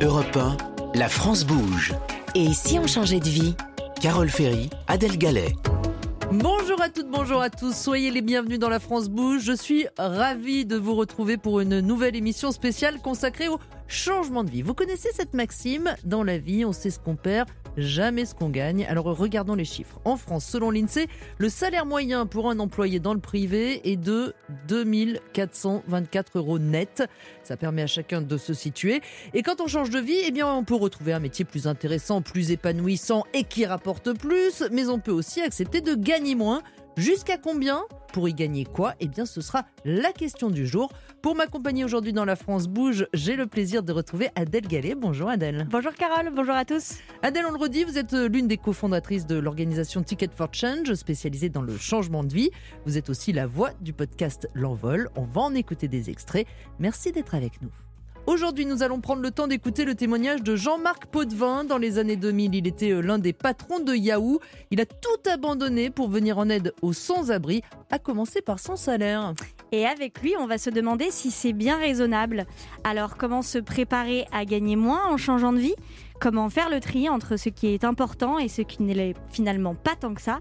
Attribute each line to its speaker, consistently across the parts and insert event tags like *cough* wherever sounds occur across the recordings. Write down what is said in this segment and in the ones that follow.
Speaker 1: Europe 1, la France bouge.
Speaker 2: Et si on changeait de vie?
Speaker 1: Carole Ferry, Adèle Gallet.
Speaker 3: Bonjour à toutes, bonjour à tous, soyez les bienvenus dans la France Bouge. Je suis ravie de vous retrouver pour une nouvelle émission spéciale consacrée au changement de vie. Vous connaissez cette maxime Dans la vie, on sait ce qu'on perd, jamais ce qu'on gagne. Alors regardons les chiffres. En France, selon l'INSEE, le salaire moyen pour un employé dans le privé est de 2424 euros net. Ça permet à chacun de se situer. Et quand on change de vie, eh bien, on peut retrouver un métier plus intéressant, plus épanouissant et qui rapporte plus. Mais on peut aussi accepter de gagner moins. Jusqu'à combien Pour y gagner quoi? Eh bien, ce sera la question du jour. Pour m'accompagner aujourd'hui dans La France Bouge, j'ai le plaisir de retrouver Adèle Gallet. Bonjour Adèle.
Speaker 4: Bonjour Carole, bonjour à tous.
Speaker 3: Adèle, on le redit, vous êtes l'une des cofondatrices de l'organisation Ticket for Change, spécialisée dans le changement de vie. Vous êtes aussi la voix du podcast L'Envol. On va en écouter des extraits. Merci d'être avec nous. Aujourd'hui, nous allons prendre le temps d'écouter le témoignage de Jean-Marc Potvin. Dans les années 2000, il était euh, l'un des patrons de Yahoo. Il a tout abandonné pour venir en aide aux sans-abri, à commencer par son salaire.
Speaker 4: Et avec lui, on va se demander si c'est bien raisonnable. Alors, comment se préparer à gagner moins en changeant de vie? Comment faire le tri entre ce qui est important et ce qui n'est finalement pas tant que ça?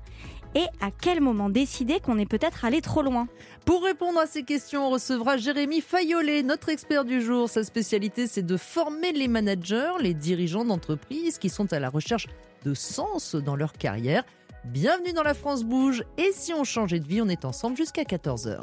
Speaker 4: Et à quel moment décider qu'on est peut-être allé trop loin
Speaker 3: Pour répondre à ces questions, on recevra Jérémy Fayolet, notre expert du jour. Sa spécialité, c'est de former les managers, les dirigeants d'entreprises qui sont à la recherche de sens dans leur carrière. Bienvenue dans La France Bouge et si on changeait de vie, on est ensemble jusqu'à 14h.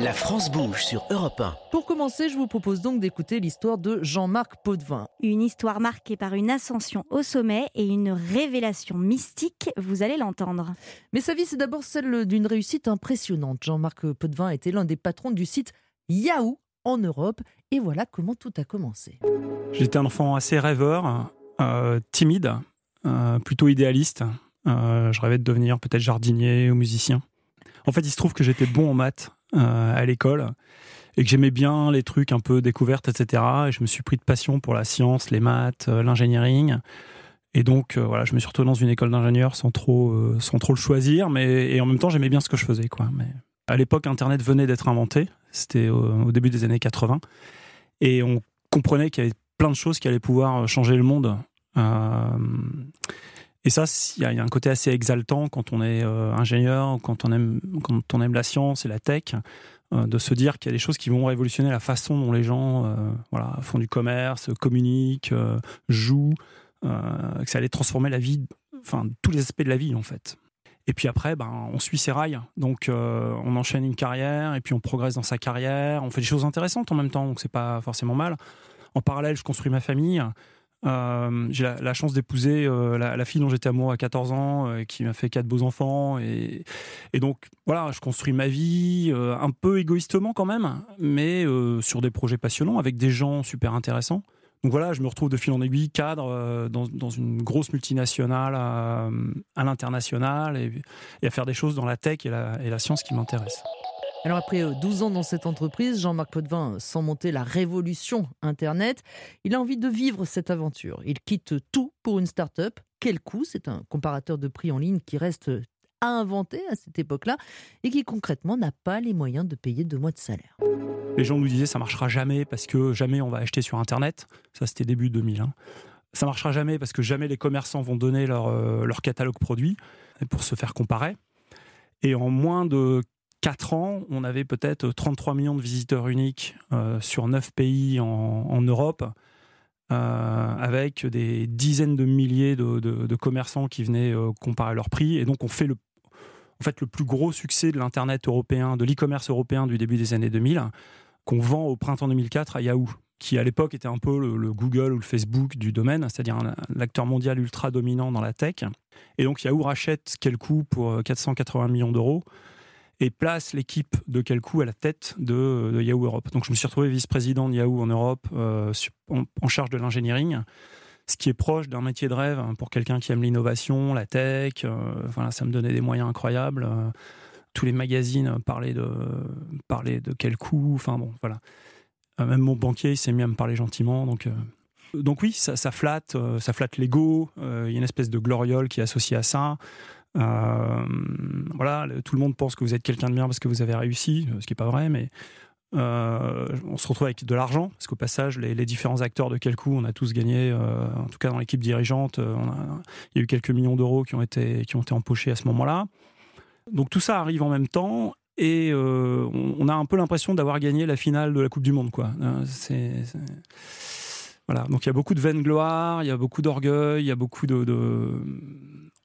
Speaker 1: La France bouge sur Europe 1.
Speaker 3: Pour commencer, je vous propose donc d'écouter l'histoire de Jean-Marc Potvin.
Speaker 4: Une histoire marquée par une ascension au sommet et une révélation mystique, vous allez l'entendre.
Speaker 3: Mais sa vie, c'est d'abord celle d'une réussite impressionnante. Jean-Marc Potvin était l'un des patrons du site Yahoo en Europe et voilà comment tout a commencé.
Speaker 5: J'étais un enfant assez rêveur, euh, timide, euh, plutôt idéaliste. Euh, je rêvais de devenir peut-être jardinier ou musicien. En fait, il se trouve que j'étais bon en maths euh, à l'école et que j'aimais bien les trucs un peu découvertes, etc. Et je me suis pris de passion pour la science, les maths, euh, l'ingénierie. Et donc, voilà, je me suis retrouvé dans une école d'ingénieur sans trop, sans trop le choisir, mais et en même temps, j'aimais bien ce que je faisais, quoi. Mais à l'époque, Internet venait d'être inventé. C'était au, début des années 80, et on comprenait qu'il y avait plein de choses qui allaient pouvoir changer le monde. Et ça, il y, a un côté assez exaltant quand on est euh, ingénieur, quand on aime, quand on aime la science et la tech, euh, de se dire qu'il y a des choses qui vont révolutionner la façon dont les gens euh, voilà, font du commerce, communiquent, jouent, que ça allait transformer la vie, enfin tous les aspects de la vie en fait. Et puis après, ben, on suit ses rails. Donc, on enchaîne une carrière et puis on progresse dans sa carrière. On fait des choses intéressantes en même temps, donc c'est pas forcément mal. En parallèle, je construis ma famille. Euh, j'ai la, chance d'épouser euh, la, fille dont j'étais amoureux à 14 ans, euh, qui m'a fait quatre beaux enfants. Et, donc, voilà, je construis ma vie un peu égoïstement quand même, mais sur des projets passionnants avec des gens super intéressants. Donc voilà, je me retrouve de fil en aiguille cadre dans, une grosse multinationale à, l'international et, à faire des choses dans la tech et la science qui m'intéressent.
Speaker 3: Alors après 12 euh, ans dans cette entreprise, Jean-Marc Potvin sent monter la révolution Internet. Il a envie de vivre cette aventure. Il quitte tout pour une start-up. Quel coût? C'est un comparateur de prix en ligne qui reste à inventer à cette époque-là et qui concrètement n'a pas les moyens de payer deux mois de salaire.
Speaker 5: Les gens nous disaient ça marchera jamais parce que jamais on va acheter sur Internet. Ça c'était début 2000. Hein. Ça marchera jamais parce que jamais les commerçants vont donner leur, euh, leur catalogue produit pour se faire comparer. Et en moins de 4 ans, on avait peut-être 33 millions de visiteurs uniques euh, sur 9 pays en, Europe, euh, avec des dizaines de milliers de, commerçants qui venaient euh, comparer leurs prix. Et donc, on fait le, en fait, le plus gros succès de l'Internet européen, de l'e-commerce européen du début des années 2000, qu'on vend au printemps 2004 à Yahoo qui à l'époque était un peu le, Google ou le Facebook du domaine, c'est-à-dire l'acteur mondial ultra dominant dans la tech. Et donc Yahoo rachète quel coût pour 480 millions d'euros et place l'équipe de Kelkou à la tête de, Yahoo Europe. Donc je me suis retrouvé vice-président de Yahoo en Europe euh, en, charge de l'ingénierie, ce qui est proche d'un métier de rêve hein, pour quelqu'un qui aime l'innovation, la tech. Euh, voilà, ça me donnait des moyens incroyables. Euh, tous les magazines parlaient de, parlaient de. Enfin bon, voilà. même mon banquier, s'est mis à me parler gentiment. Donc donc oui, ça flatte, ça flatte l'ego. Il y a une espèce de gloriole qui est associée à ça. Euh, voilà, tout le monde pense que vous êtes quelqu'un de bien parce que vous avez réussi, ce qui n'est pas vrai, mais Euh, on se retrouve avec de l'argent, parce qu'au passage, les, différents acteurs de quel coup, on a tous gagné, euh, en tout cas dans l'équipe dirigeante, euh, il y a eu quelques millions d'euros qui, ont été, qui ont été empochés à ce moment-là. Donc tout ça arrive en même temps, et on, a un peu l'impression d'avoir gagné la finale de la Coupe du Monde. Quoi. Voilà. Donc il y a beaucoup de vaine gloire, il y a beaucoup d'orgueil, il y a beaucoup de...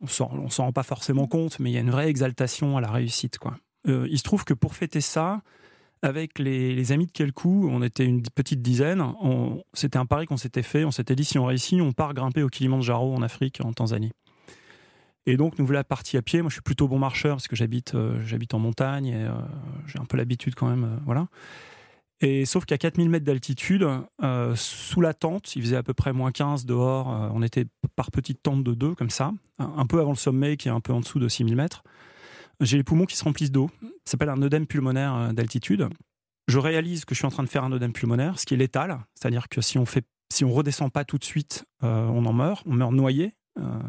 Speaker 5: On s'en rend pas forcément compte, mais il y a une vraie exaltation à la réussite. Quoi. il se trouve que pour fêter ça, avec les, amis de Kelkou, on était une petite dizaine. C'était un pari qu'on s'était fait. On s'était dit si on réussit, on part grimper au Kilimanjaro en Afrique, en Tanzanie. Et donc nous voilà partis à pied. Moi, je suis plutôt bon marcheur parce que j'habite, euh, j'habite en montagne et euh, j'ai un peu l'habitude quand même, euh, voilà. Et sauf qu'à 4000 mètres d'altitude, sous la tente, il faisait à peu près moins 15 dehors. on était par petite tente de deux, comme ça, un peu avant le sommet qui est un peu en dessous de 6000 mètres j'ai les poumons qui se remplissent d'eau. Ça s'appelle un œdème pulmonaire euh, d'altitude. Je réalise que je suis en train de faire un œdème pulmonaire, ce qui est létal, c'est-à-dire que si on fait, si on redescend pas tout de suite, euh, on en meurt, on meurt noyé, euh,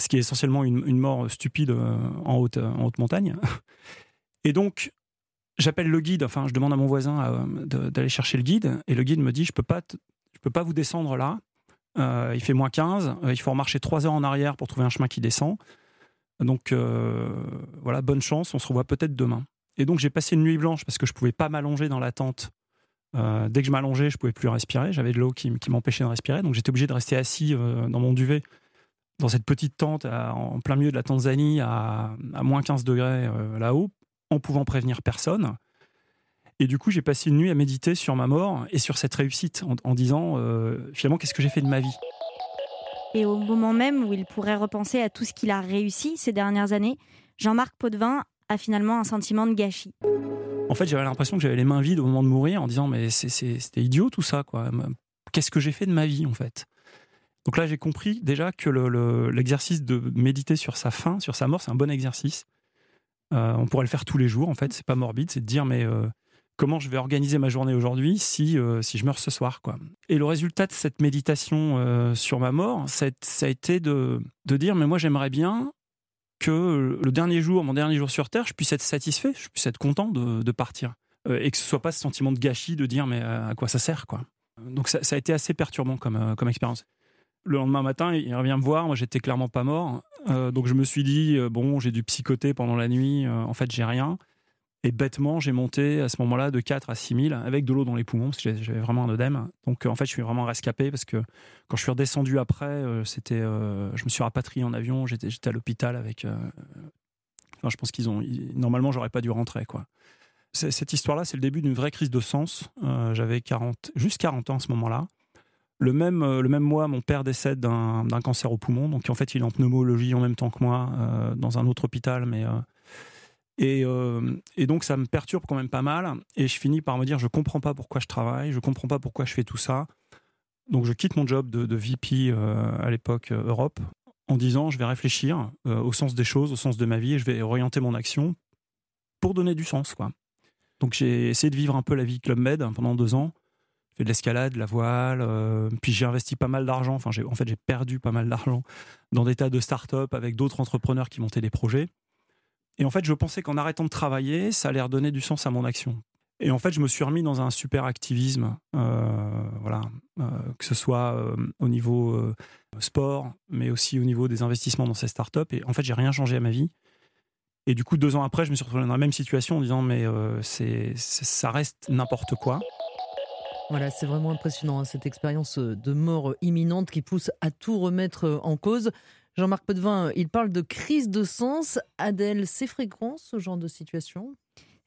Speaker 5: ce qui est essentiellement une, mort stupide en haute, en haute montagne. Et donc, j'appelle le guide, enfin, je demande à mon voisin d'aller chercher le guide, et le guide me dit, je peux pas, je peux pas vous descendre là. il fait moins 15, il faut marcher 3 heures en arrière pour trouver un chemin qui descend. Donc euh, voilà, bonne chance, on se revoit peut-être demain. Et donc j'ai passé une nuit blanche parce que je pouvais pas m'allonger dans la tente. Euh, dès que je m'allongeais, je pouvais plus respirer. J'avais de l'eau qui, m'empêchait de respirer, donc j'étais obligé de rester assis euh, dans mon duvet, dans cette petite tente en plein milieu de la Tanzanie, à, moins 15 degrés là-haut, en pouvant prévenir personne. Et du coup, j'ai passé une nuit à méditer sur ma mort et sur cette réussite, en disant finalement, qu'est-ce que j'ai fait de ma vie?
Speaker 4: Et au moment même où il pourrait repenser à tout ce qu'il a réussi ces dernières années, Jean-Marc Potvin a finalement un sentiment de gâchis.
Speaker 5: En fait, j'avais l'impression que j'avais les mains vides au moment de mourir en disant mais c'était idiot tout ça quoi. Qu'est-ce que j'ai fait de ma vie en fait? Donc là, j'ai compris déjà que l'exercice de méditer sur sa fin, sur sa mort, c'est un bon exercice. Euh, on pourrait le faire tous les jours en fait. C'est pas morbide, c'est de dire mais euh, comment je vais organiser ma journée aujourd'hui si, euh, si je meurs ce soir. Quoi. Et le résultat de cette méditation sur ma mort, ça a, été de, de dire, mais moi j'aimerais bien que le dernier jour, mon dernier jour sur Terre, je puisse être satisfait, je puisse être content de, partir. Et que ce soit pas ce sentiment de gâchis de dire, mais à quoi ça sert quoi. Donc ça, ça, a été assez perturbant comme, comme expérience. Le lendemain matin, il revient me voir, moi j'étais clairement pas mort. donc je me suis dit, bon, j'ai dû psychoter pendant la nuit, en fait j'ai rien. Et bêtement, j'ai monté à ce moment-là de 4 à 6 000 avec de l'eau dans les poumons parce que j'avais vraiment un œdème. Donc en fait, je suis vraiment rescapé parce que quand je suis redescendu après, euh, c'était, euh, je me suis rapatrié en avion, j'étais, à l'hôpital avec. Euh, je pense qu'ils ont. normalement, j'aurais pas dû rentrer quoi. Cette histoire-là, c'est le début d'une vraie crise de sens. j'avais 40, juste 40 ans à ce moment-là. Le même, le même mois, mon père décède d'un, cancer au poumon. Donc en fait, il est en pneumologie en même temps que moi dans un autre hôpital, mais euh, et, donc ça me perturbe quand même pas mal. Et je finis par me dire, je comprends pas pourquoi je travaille, je comprends pas pourquoi je fais tout ça. Donc je quitte mon job de, VP euh, à l'époque euh, Europe en disant, je vais réfléchir au sens des choses, au sens de ma vie, et je vais orienter mon action pour donner du sens. Quoi. Donc j'ai essayé de vivre un peu la vie Club Med pendant deux ans. De l'escalade, de la voile, puis j'ai investi pas mal d'argent. Enfin, en fait, j'ai perdu pas mal d'argent dans des tas de startups avec d'autres entrepreneurs qui montaient des projets. Et en fait, je pensais qu'en arrêtant de travailler, ça allait redonner du sens à mon action. Et en fait, je me suis remis dans un super activisme, euh, voilà, euh, que ce soit euh, au niveau sport, mais aussi au niveau des investissements dans ces startups. Et en fait, j'ai rien changé à ma vie. Et du coup, deux ans après, je me suis retrouvé dans la même situation en disant, mais c'est, ça reste n'importe quoi.
Speaker 3: Voilà, c'est vraiment impressionnant, hein, cette expérience de mort imminente qui pousse à tout remettre en cause. Jean-Marc Potvin, il parle de crise de sens. Adèle, c'est fréquent ce genre de situation?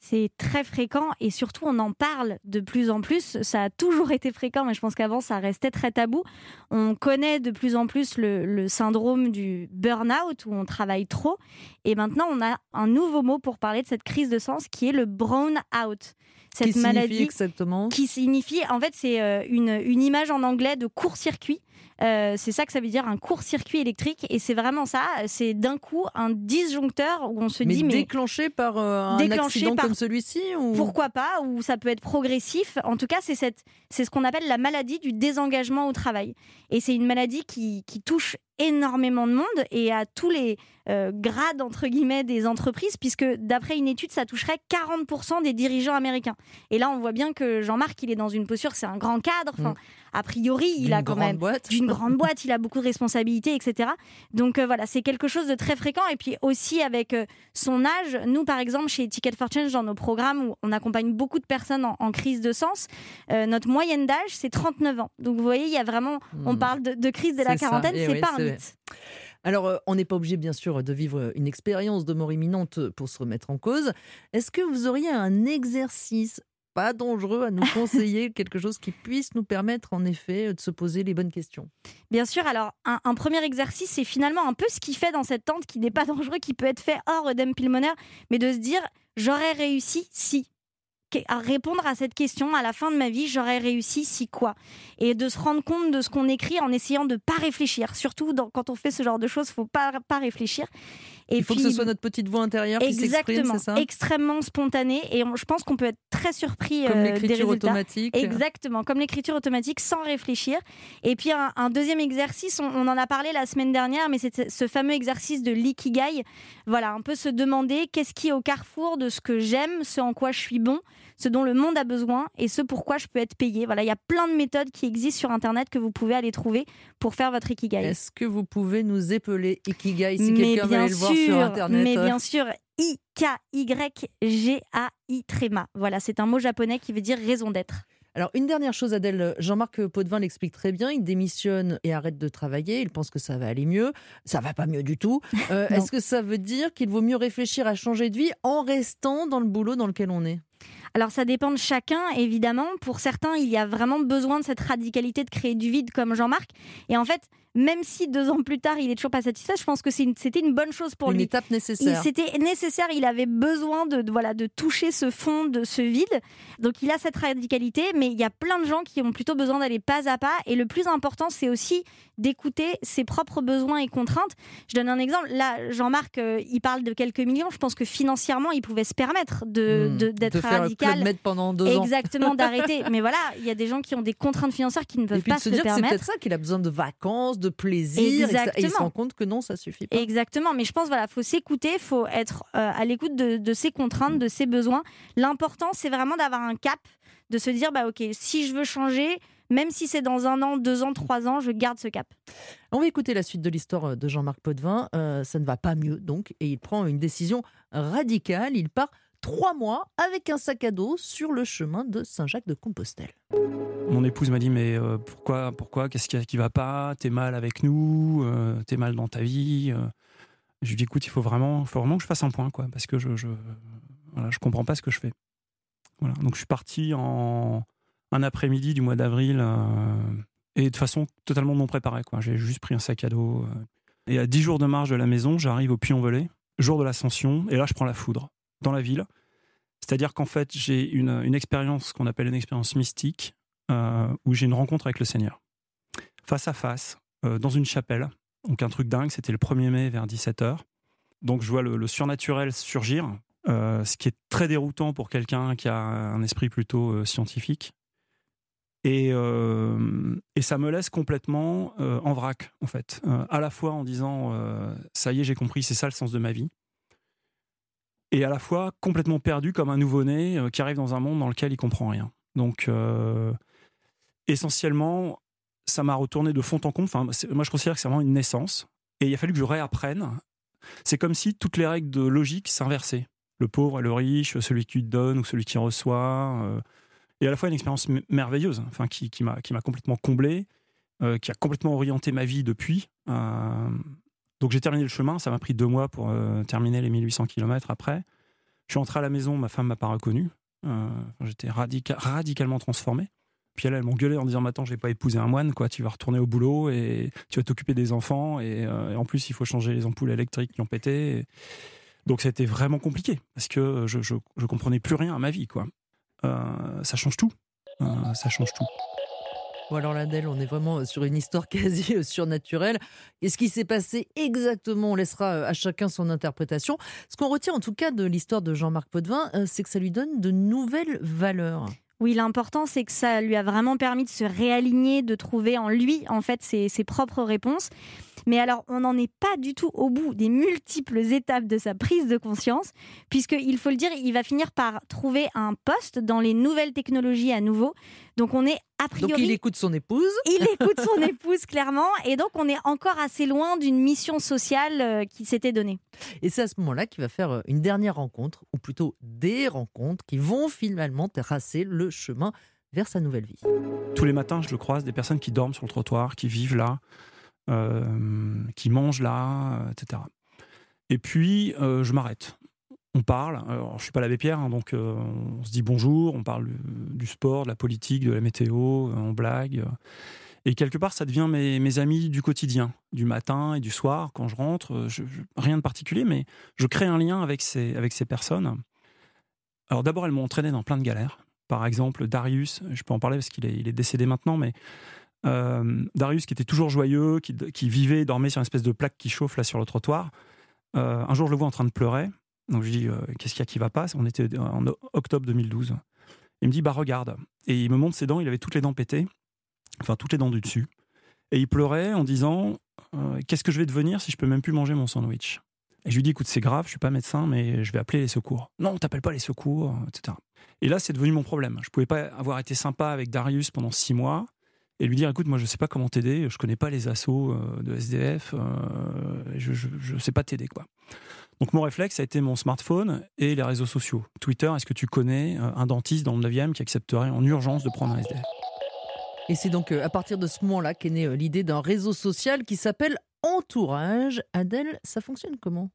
Speaker 4: C'est très fréquent et surtout on en parle de plus en plus. Ça a toujours été fréquent, mais je pense qu'avant ça restait très tabou. On connaît de plus en plus le, syndrome du burn-out où on travaille trop. Et maintenant on a un nouveau mot pour parler de cette crise de sens qui est le brown-out.
Speaker 3: Cette qui maladie exactement?
Speaker 4: qui signifie, en fait, c'est euh, une, une image en anglais de court-circuit. Euh, c'est ça que ça veut dire un court-circuit électrique. Et c'est vraiment ça. C'est d'un coup un disjoncteur où on se
Speaker 3: Mais
Speaker 4: dit mais
Speaker 3: déclenché par euh, un
Speaker 4: Déclenché
Speaker 3: accident
Speaker 4: par-
Speaker 3: comme celui-ci ou...
Speaker 4: pourquoi pas Ou ça peut être progressif. En tout cas, c'est cette, c'est ce qu'on appelle la maladie du désengagement au travail. Et c'est une maladie qui, qui touche énormément de monde et à tous les euh, grades entre guillemets des entreprises, puisque d'après une étude, ça toucherait 40% des dirigeants américains. Et là, on voit bien que Jean-Marc, il est dans une posture, c'est un grand cadre. Enfin, a priori, il a quand même
Speaker 3: boîte.
Speaker 4: D'une grande boîte, il a beaucoup de responsabilités, etc. Donc euh, voilà, c'est quelque chose de très fréquent. Et puis aussi avec euh, son âge, nous par exemple chez Ticket for Change, dans nos programmes où on accompagne beaucoup de personnes en, en crise de sens, euh, notre moyenne d'âge c'est 39 ans. Donc vous voyez, il y a vraiment, on
Speaker 3: Hmm.
Speaker 4: parle de, de crise de la quarantaine,
Speaker 3: Eh
Speaker 4: c'est
Speaker 3: oui,
Speaker 4: pas un mythe.
Speaker 3: Alors, on n'est pas obligé, bien sûr, de vivre une expérience de mort imminente pour se remettre en cause. Est-ce que vous auriez un exercice pas dangereux à nous *laughs* conseiller, quelque chose qui puisse nous permettre, en effet, de se poser les bonnes questions
Speaker 4: Bien sûr, alors un, un premier exercice, c'est finalement un peu ce qu'il fait dans cette tente qui n'est pas *laughs* dangereux, qui peut être fait hors œdème pulmonaire, mais de se dire j'aurais réussi si. À répondre à cette question à la fin de ma vie, j'aurais réussi si quoi Et de se rendre compte de ce qu'on écrit en essayant de pas réfléchir. Surtout dans- quand on fait ce genre de choses, faut pas pas réfléchir. Et
Speaker 3: Il faut
Speaker 4: puis-
Speaker 3: que ce soit notre petite voix intérieure qui s'exprime,
Speaker 4: exactement,
Speaker 3: c'est ça?
Speaker 4: Extrêmement spontané. Et on- je pense qu'on peut être très surpris
Speaker 3: Comme
Speaker 4: euh, des résultats.
Speaker 3: automatique.
Speaker 4: Exactement, comme l'écriture automatique sans réfléchir. Et puis un, un deuxième exercice, on, on en a parlé la semaine dernière, mais c'est ce fameux exercice de l'ikigai. Voilà, un peu se demander qu'est-ce qui est au carrefour de ce que j'aime, ce en quoi je suis bon, ce dont le monde a besoin et ce pourquoi je peux être payé. Voilà, il y a plein de méthodes qui existent sur Internet que vous pouvez aller trouver pour faire votre ikigai.
Speaker 3: Est-ce que vous pouvez nous épeler Ikigai si quelqu'un veut
Speaker 4: bien
Speaker 3: aller le voir
Speaker 4: sûr,
Speaker 3: sur Internet
Speaker 4: mais bien sûr, I-K-Y-G-A-I tréma. Voilà, c'est un mot japonais qui veut dire raison d'être.
Speaker 3: Alors, une dernière chose, Adèle. Jean-Marc Potvin l'explique très bien. Il démissionne et arrête de travailler. Il pense que ça va aller mieux. Ça va pas mieux du tout. Euh. *laughs* Est-ce que ça veut dire qu'il vaut mieux réfléchir à changer de vie en restant dans le boulot dans lequel on est?
Speaker 4: Alors ça dépend de chacun, évidemment. Pour certains, il y a vraiment besoin de cette radicalité de créer du vide comme Jean-Marc. Et en fait, même si deux ans plus tard, il est toujours pas satisfait, je pense que une- c'était une bonne chose pour
Speaker 3: Une
Speaker 4: lui.
Speaker 3: étape
Speaker 4: Il-
Speaker 3: nécessaire.
Speaker 4: C'était nécessaire, il avait besoin de, de- voilà, de toucher ce fond, de ce vide. Donc il a cette radicalité, mais il y a plein de gens qui ont plutôt besoin d'aller pas à pas. Et le plus important, c'est aussi d'écouter ses propres besoins et contraintes. Je donne un exemple. Là, Jean-Marc, euh, il parle de quelques millions. Je pense que financièrement, il pouvait se permettre de-
Speaker 3: Hmm.
Speaker 4: de- d'être
Speaker 3: de faire
Speaker 4: radical.
Speaker 3: Med pendant deux ans.
Speaker 4: Exactement, d'arrêter. *laughs* Mais voilà, il y a des gens qui ont des contraintes financières qui ne peuvent
Speaker 3: Et puis
Speaker 4: pas
Speaker 3: de se
Speaker 4: se
Speaker 3: dire que c'est
Speaker 4: permettre.
Speaker 3: peut-être ça qu'il a besoin de vacances, de plaisir. et se
Speaker 4: Exactement.
Speaker 3: rend compte que non, ça suffit pas.
Speaker 4: Exactement, mais je pense voilà, faut s'écouter, faut être euh, à l'écoute de, de ses contraintes, de ses besoins. L'important, c'est vraiment d'avoir un cap, de se dire bah ok, si je veux changer, même si c'est dans un an, deux ans, trois ans, je garde ce cap.
Speaker 3: On va écouter la suite de l'histoire de Jean-Marc Potvin. Euh, ça ne va pas mieux, donc, et il prend une décision radicale. Il part trois mois avec un sac à dos sur le chemin de Saint-Jacques-de-Compostelle.
Speaker 5: Mon épouse m'a dit mais euh, pourquoi pourquoi qu'est-ce qui, qui va pas? T'es mal avec nous euh, T'es mal dans ta vie euh. Je lui dis écoute il faut vraiment faut vraiment que je fasse un point quoi parce que je je comprends pas ce que je fais. Voilà donc je suis parti en un après-midi du mois d'avril et de façon totalement non préparée quoi. J'ai juste pris un sac à dos et à 10 jours de marche de la maison j'arrive au Puy-en-Velay jour de l'ascension et là je prends la foudre dans la ville. C'est-à-dire qu'en fait j'ai une, expérience qu'on appelle une expérience mystique euh, où j'ai une rencontre avec le Seigneur. Face à face, euh, dans une chapelle. Donc un truc dingue, c'était le 1er mai vers 17h. Donc je vois le, surnaturel surgir, euh, ce qui est très déroutant pour quelqu'un qui a un esprit plutôt scientifique. Et, ça me laisse complètement en vrac, en fait. À la fois en disant, ça y est, j'ai compris, c'est ça le sens de ma vie. Et à la fois complètement perdu comme un nouveau-né euh, qui arrive dans un monde dans lequel il comprend rien. Donc, euh, essentiellement, ça m'a retourné de fond en comble. Enfin, moi, je considère que c'est vraiment une naissance. Et il a fallu que je réapprenne. C'est comme si toutes les règles de logique s'inversaient. Le pauvre et le riche, celui qui donne ou celui qui reçoit. euh, et à la fois une expérience merveilleuse, enfin, qui, qui m'a complètement comblé, qui a complètement orienté ma vie depuis. Donc j'ai terminé le chemin. Ça m'a pris deux mois pour euh, terminer les 1800 km après. Je suis rentré à la maison, ma femme m'a pas reconnu. Euh, J'étais radica- radicalement transformé. Puis elle, elle m'engueulait en disant je vais pas épouser un moine, quoi. Tu vas retourner au boulot et tu vas t'occuper des enfants. Et, euh, en plus, il faut changer les ampoules électriques qui ont pété. Et- Donc, c'était vraiment compliqué parce que je, je, je comprenais plus rien à ma vie, quoi. Ça change tout. Ça change tout.
Speaker 3: Alors l'Adèle, on est vraiment sur une histoire *laughs* quasi surnaturelle. Et ce qui s'est passé exactement, on laissera à chacun son interprétation. Ce qu'on retient en tout cas de l'histoire de Jean-Marc Potvin, c'est que ça lui donne de nouvelles valeurs.
Speaker 4: Oui, l'important, c'est que ça lui a vraiment permis de se réaligner, de trouver en lui, en fait, ses, ses propres réponses. Mais alors, on n'en est pas du tout au bout des multiples étapes de sa prise de conscience, puisqu'il faut le dire, il va finir par trouver un poste dans les nouvelles technologies à nouveau. Donc, on est a priori.
Speaker 3: Donc, *laughs* il écoute son épouse.
Speaker 4: Il écoute son épouse, clairement. Et donc, on est encore assez loin d'une mission sociale euh, qui s'était donnée.
Speaker 3: Et c'est à ce moment-là qu'il va faire euh, une dernière rencontre, ou plutôt des rencontres, qui vont finalement tracer le chemin vers sa nouvelle vie.
Speaker 5: Tous les matins, je le croise, des personnes qui dorment sur le trottoir, qui vivent là, euh, qui mangent là, etc. Et puis, euh, je m'arrête. On parle. Alors, je suis pas l'abbé Pierre, hein, donc euh, on se dit bonjour, on parle du sport, de la politique, de la météo, on blague. Et quelque part, ça devient mes, mes, amis du quotidien, du matin et du soir, quand je rentre. Rien de particulier, mais je crée un lien avec ces, personnes. Alors d'abord, elles m'ont entraîné dans plein de galères. Par exemple, Darius, je peux en parler parce qu'il est, décédé maintenant, mais euh, Darius, qui était toujours joyeux, qui, vivait, dormait sur une espèce de plaque qui chauffe là sur le trottoir. Euh, un jour, je le vois en train de pleurer. Donc je dis euh, Qu'est-ce qu'il y a qui va pas? On était en octobre 2012. Il me dit Bah regarde. Et il me montre ses dents. Il avait toutes les dents pétées, enfin toutes les dents du dessus. Et il pleurait en disant Qu'est-ce que je vais devenir si je peux même plus manger mon sandwich? Et je lui dis Écoute, c'est grave, je suis pas médecin, mais je vais appeler les secours. Non, t'appelles pas les secours, etc. Et là, c'est devenu mon problème. Je pouvais pas avoir été sympa avec Darius pendant six mois et lui dire écoute moi je sais pas comment t'aider je connais pas les assauts euh, de SDF euh, je, je, sais pas t'aider quoi donc mon réflexe a été mon smartphone et les réseaux sociaux. Twitter est-ce que tu connais euh, un dentiste dans le 9e qui accepterait en urgence de prendre un SDF
Speaker 3: et c'est donc à partir de ce moment-là qu'est née l'idée d'un réseau social qui s'appelle Entourage. Adèle ça fonctionne comment?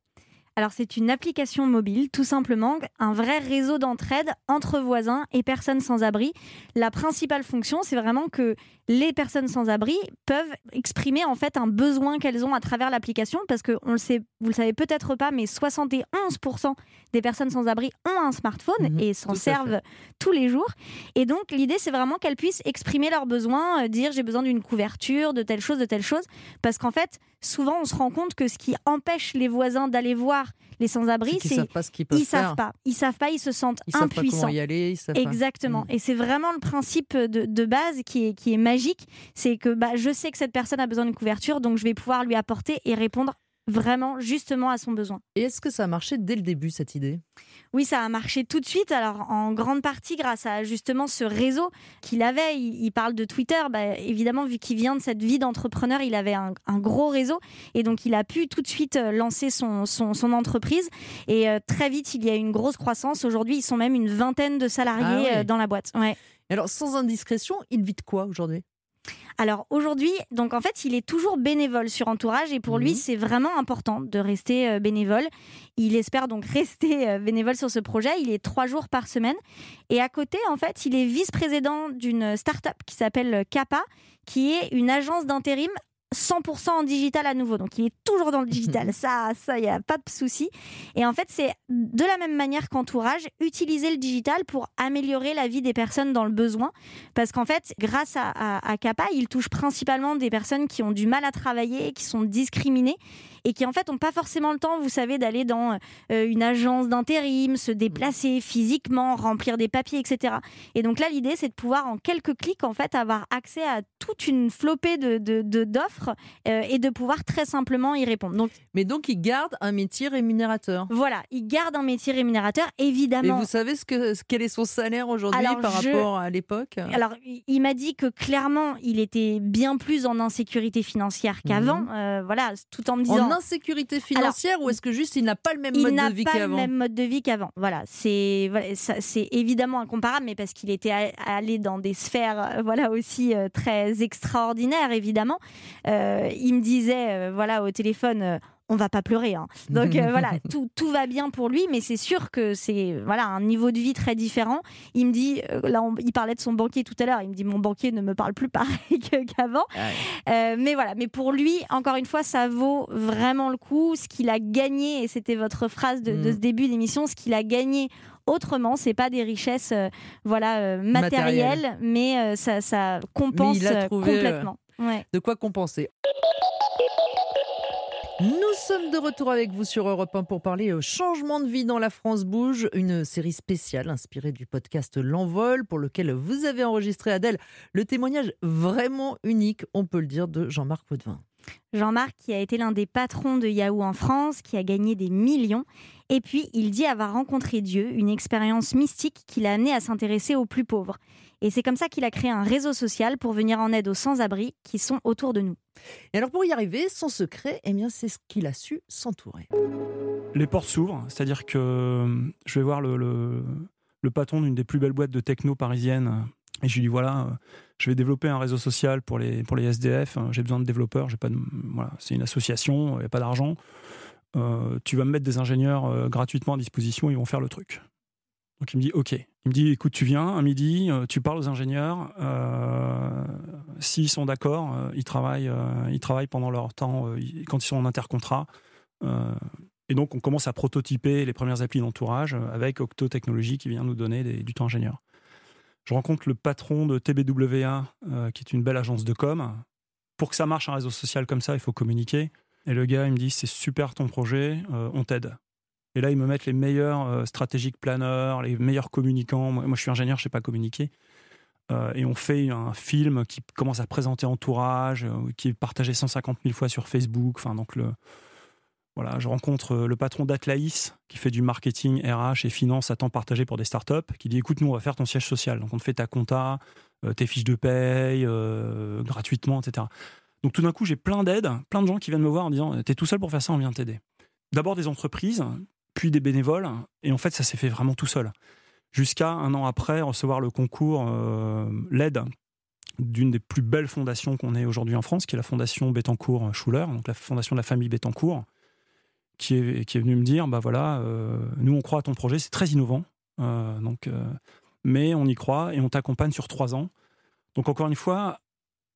Speaker 4: Alors c'est une application mobile, tout simplement, un vrai réseau d'entraide entre voisins et personnes sans abri. La principale fonction, c'est vraiment que les personnes sans abri peuvent exprimer en fait un besoin qu'elles ont à travers l'application, parce que on le sait, vous le savez peut-être pas, mais 71% des personnes sans abri ont un smartphone mhm, et s'en servent tous les jours. Et donc l'idée, c'est vraiment qu'elles puissent exprimer leurs besoins, euh, dire j'ai besoin d'une couverture, de telle chose, de telle chose, parce qu'en fait, souvent on se rend compte que ce qui empêche les voisins d'aller voir les sans-abri,
Speaker 3: c'est ils savent pas ce qu'ils peuvent
Speaker 4: ils savent pas, ils savent pas, ils se sentent
Speaker 3: ils
Speaker 4: impuissants.
Speaker 3: Savent pas y aller, ils savent
Speaker 4: Exactement.
Speaker 3: Mm.
Speaker 4: Et c'est vraiment le principe de, de, base qui est, qui est magique, c'est que bah, je sais que cette personne a besoin d'une couverture, donc je vais pouvoir lui apporter et répondre vraiment justement à son besoin.
Speaker 3: Et est-ce que ça a marché dès le début cette idée?
Speaker 4: Oui, ça a marché tout de suite. Alors en grande partie grâce à justement ce réseau qu'il avait. Il, parle de Twitter, bah, évidemment vu qu'il vient de cette vie d'entrepreneur, il avait un, gros réseau et donc il a pu tout de suite euh, lancer son, son, entreprise. Et euh, très vite, il y a eu une grosse croissance. Aujourd'hui, ils sont même une vingtaine de salariés ah euh, dans la boîte. Ouais.
Speaker 3: Alors sans indiscrétion, il vit de quoi aujourd'hui?
Speaker 4: Alors aujourd'hui, donc en fait, il est toujours bénévole sur Entourage et pour lui, mhm. c'est vraiment important de rester euh, bénévole. Il espère donc *laughs* rester euh, bénévole sur ce projet. Il est trois jours par semaine et à côté, en fait, il est vice-président d'une start-up qui s'appelle Kappa, qui est une agence d'intérim 100% en digital à nouveau. Donc il est toujours dans le digital. *laughs* ça, ça, il n'y a pas de souci. Et en fait, c'est de la même manière qu'entourage, utiliser le digital pour améliorer la vie des personnes dans le besoin. Parce qu'en fait, grâce à, à, à Kappa, il touche principalement des personnes qui ont du mal à travailler, qui sont discriminées et qui en fait n'ont pas forcément le temps, vous savez, d'aller dans euh, une agence d'intérim, se déplacer physiquement, remplir des papiers, etc. Et donc là, l'idée, c'est de pouvoir en quelques clics en fait avoir accès à toute une flopée de d'offres euh, et de pouvoir très simplement y répondre. Donc,
Speaker 3: mais donc il garde un métier rémunérateur.
Speaker 4: Voilà, il garde un métier rémunérateur, évidemment.
Speaker 3: Et vous savez ce que quel est son salaire aujourd'hui par rapport à l'époque?
Speaker 4: Alors, il m'a dit que clairement, il était bien plus en insécurité financière qu'avant. Mhm. Euh, voilà, tout en me disant
Speaker 3: insécurité financière ou est-ce que juste il n'a pas le même mode de vie qu'avant
Speaker 4: Il n'a pas le même mode de vie qu'avant. Voilà, c'est voilà, c'est évidemment incomparable, mais parce qu'il était allé dans des sphères euh, voilà aussi euh, très extraordinaires évidemment. Euh, il me disait voilà au téléphone on va pas pleurer. hein. Donc euh, voilà, *laughs* tout, tout va bien pour lui, mais c'est sûr que c'est voilà un niveau de vie très différent. Il me dit, euh, là, on- il parlait de son banquier tout à l'heure. Il me dit, mon banquier ne me parle plus *laughs* pareil qu'avant. Euh, mais voilà, mais pour lui, encore une fois, ça vaut vraiment le coup. Ce qu'il a gagné, et c'était votre phrase de, de
Speaker 3: Mm.
Speaker 4: ce début d'émission, ce qu'il a gagné autrement, c'est pas des richesses, euh, voilà, euh, matérielles, mais euh, ça, ça compense
Speaker 3: il a trouvé,
Speaker 4: complètement. Ouais.
Speaker 3: De quoi compenser. Nous sommes de retour avec vous sur Europe 1 pour parler euh, changement de vie dans la France bouge, une série spéciale inspirée du podcast L'Envol pour lequel vous avez enregistré Adèle le témoignage vraiment unique, on peut le dire, de Jean-Marc Potvin.
Speaker 4: Jean-Marc, qui a été l'un des patrons de Yahoo en France, qui a gagné des millions. Et puis, il dit avoir rencontré Dieu, une expérience mystique qui l'a amené à s'intéresser aux plus pauvres. Et c'est comme ça qu'il a créé un réseau social pour venir en aide aux sans-abri qui sont autour de nous.
Speaker 3: Et alors pour y arriver, son secret, eh bien c'est ce qu'il a su s'entourer.
Speaker 5: Les portes s'ouvrent, c'est-à-dire que euh, je vais voir le, le- le patron d'une des plus belles boîtes de techno parisiennes euh, et je lui dis voilà, euh, je vais développer un réseau social pour les, pour les SDF, euh, j'ai besoin de développeurs, j'ai pas de, voilà, c'est une association, il n'y a pas d'argent. Euh, tu vas me mettre des ingénieurs euh, gratuitement à disposition, ils vont faire le truc. Donc il me dit ok. Il me dit écoute, tu viens à midi, euh, tu parles aux ingénieurs. euh, S'ils sont d'accord, euh, ils travaillent, ils travaillent pendant leur temps quand ils sont en intercontrat. Et donc on commence à prototyper les premières applis d'entourage avec Octo Technologies qui vient nous donner du temps ingénieur. Je rencontre le patron de TBWA, qui est une belle agence de com. Pour que ça marche un réseau social comme ça, il faut communiquer. Et le gars, il me dit c'est super ton projet, on t'aide. Et là, ils me mettent les meilleurs euh, stratégiques planeurs, les meilleurs communicants. Moi, je suis ingénieur, je sais pas communiquer. Euh, et on fait un film qui commence à présenter Entourage, euh, qui est partagé 150 000 fois sur Facebook. Enfin, donc le, voilà, je rencontre euh, le patron d'Atlaïs, qui fait du marketing, RH et finance à temps partagé pour des startups, qui dit écoute, nous, on va faire ton siège social. Donc, on te fait ta compta, tes fiches de paye, gratuitement, etc. Donc, tout d'un coup, j'ai plein d'aides, plein de gens qui viennent me voir en disant t'es tout seul pour faire ça, on vient t'aider. D'abord des entreprises, puis des bénévoles, et en fait, ça s'est fait vraiment tout seul. Jusqu'à un an après recevoir le concours, euh, l'aide d'une des plus belles fondations qu'on ait aujourd'hui en France, qui est la fondation Bettencourt-Schuller, donc la fondation de la famille Bettencourt, qui est, qui est venue me dire, bah voilà, euh, nous on croit à ton projet, c'est très innovant, euh, donc, euh, mais on y croit et on t'accompagne sur trois ans. Donc encore une fois,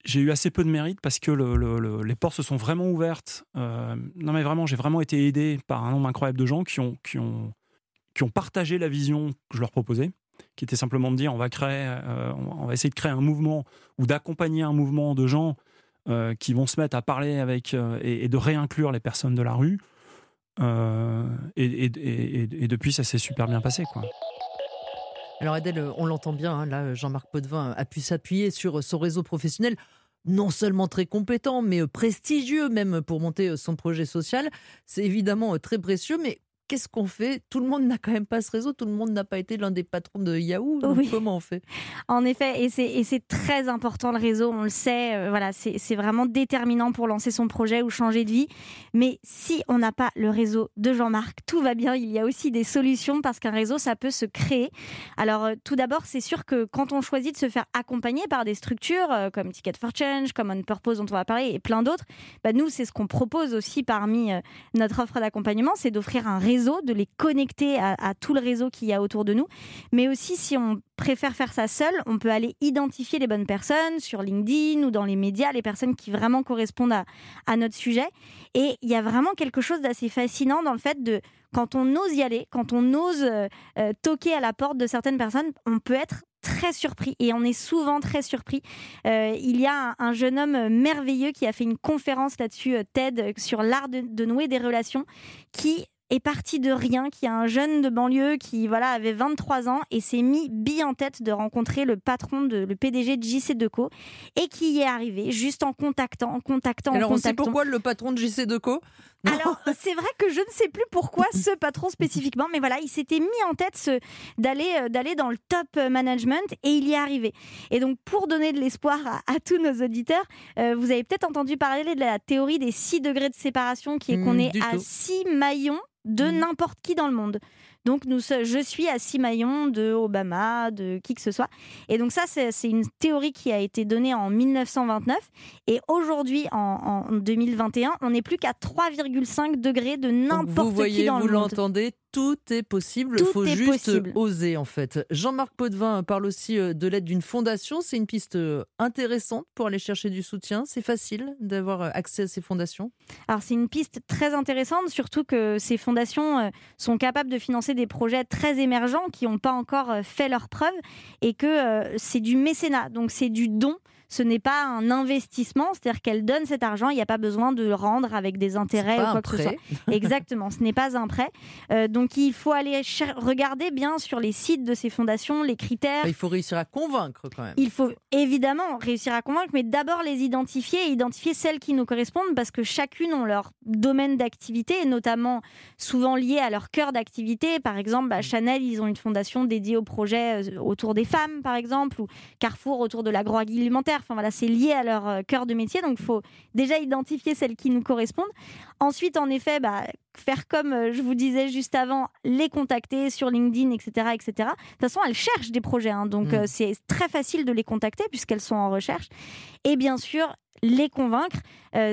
Speaker 5: j'ai eu assez peu de mérite parce que le- le- le- les portes se sont vraiment ouvertes. Euh, non mais vraiment, j'ai vraiment été aidé par un nombre incroyable de gens qui ont, partagé la vision que je leur proposais, qui était simplement de dire on va créer, euh, on va essayer de créer un mouvement ou d'accompagner un mouvement de gens euh, qui vont se mettre à parler avec et, et de réinclure les personnes de la rue. Et, depuis, ça s'est super bien passé.
Speaker 3: Alors Adèle, on l'entend bien, hein, là Jean-Marc Potvin a pu s'appuyer sur son réseau professionnel, non seulement très compétent, mais euh, prestigieux même pour monter euh, son projet social. C'est évidemment euh, très précieux, mais qu'est-ce qu'on fait? Tout le monde n'a quand même pas ce réseau, tout le monde n'a pas été l'un des patrons de Yahoo. donc
Speaker 4: Oui.
Speaker 3: Comment on fait?
Speaker 4: En effet, et c'est, très important le réseau, on le sait, euh, voilà, c'est, vraiment déterminant pour lancer son projet ou changer de vie. Mais si on n'a pas le réseau de Jean-Marc, tout va bien. Il y a aussi des solutions parce qu'un réseau, ça peut se créer. Alors, euh, tout d'abord, c'est sûr que quand on choisit de se faire accompagner par des structures euh, comme Ticket for Change, comme On Purpose dont on va parler et plein d'autres, bah, nous, c'est ce qu'on propose aussi parmi notre offre d'accompagnement, c'est d'offrir un réseau, de les connecter à, tout le réseau qu'il y a autour de nous. Mais aussi, si on préfère faire ça seul, on peut aller identifier les bonnes personnes sur LinkedIn ou dans les médias, les personnes qui vraiment correspondent à, notre sujet. Et il y a vraiment quelque chose d'assez fascinant dans le fait de, quand on ose y aller, quand on ose euh, euh, toquer à la porte de certaines personnes, on peut être très surpris et on est souvent très surpris. Euh, il y a un, un jeune homme merveilleux qui a fait une conférence là-dessus, TED, sur l'art de, de nouer des relations, qui est parti de rien, qui est un jeune de banlieue qui voilà avait 23 ans et s'est mis bille en tête de rencontrer le patron de le PDG de JC Deco et qui y est arrivé juste en contactant, en contactant,
Speaker 3: Alors
Speaker 4: en
Speaker 3: on sait pourquoi le patron de JC Deco? Non
Speaker 4: Alors, c'est vrai que je ne sais plus pourquoi *laughs* ce patron spécifiquement, mais voilà, il s'était mis en tête d'aller euh, d'aller dans le top euh, management et il y est arrivé. Et donc, pour donner de l'espoir à, à tous nos auditeurs, euh, vous avez peut-être entendu parler de la théorie des 6 degrés de séparation qui est qu'on
Speaker 3: Mm,
Speaker 4: est à
Speaker 3: tout.
Speaker 4: 6 maillons de
Speaker 3: Mm.
Speaker 4: n'importe qui dans le monde. Donc nous, je suis à six maillons de Obama, de qui que ce soit. Et donc ça, c'est une théorie qui a été donnée en 1929. Et aujourd'hui, en, en 2021, on n'est plus qu'à 3,5 degrés de n'importe qui dans
Speaker 3: le
Speaker 4: monde.
Speaker 3: Vous l'entendez, tout est possible. Il faut juste oser, en fait. Jean-Marc Potvin parle aussi euh, de l'aide d'une fondation. C'est une piste euh, intéressante pour aller chercher du soutien. C'est facile d'avoir euh, accès à ces fondations
Speaker 4: Alors, c'est une piste très intéressante, surtout que ces fondations sont capables de financer des projets très émergents qui n'ont pas encore fait leur preuve et que c'est du mécénat. Donc, c'est du don ce n'est pas un investissement, c'est-à-dire qu'elle donne cet argent, il n'y a pas besoin de le rendre avec des intérêts ou quoi que ce soit. Exactement, ce n'est pas un prêt. Euh, donc il faut aller regarder bien sur les sites de ces fondations les critères.
Speaker 3: Il faut réussir à convaincre quand même.
Speaker 4: Il faut évidemment réussir à convaincre, mais d'abord les identifier et identifier celles qui nous correspondent parce que chacune ont leur domaine d'activité, et notamment souvent lié à leur cœur d'activité. Par exemple, bah. Chanel, ils ont une fondation dédiée au projet euh, autour des femmes, par exemple, ou Carrefour autour de l'agroalimentaire. Enfin voilà, c'est lié à leur euh, cœur de métier, donc il faut déjà identifier celles qui nous correspondent. Ensuite, en effet, bah, faire comme euh, je vous disais juste avant, les contacter sur LinkedIn, etc., etc. De toute façon, elles cherchent des projets, hein, donc mm. euh, c'est très facile de les contacter puisqu'elles sont en recherche. Et bien sûr, les convaincre.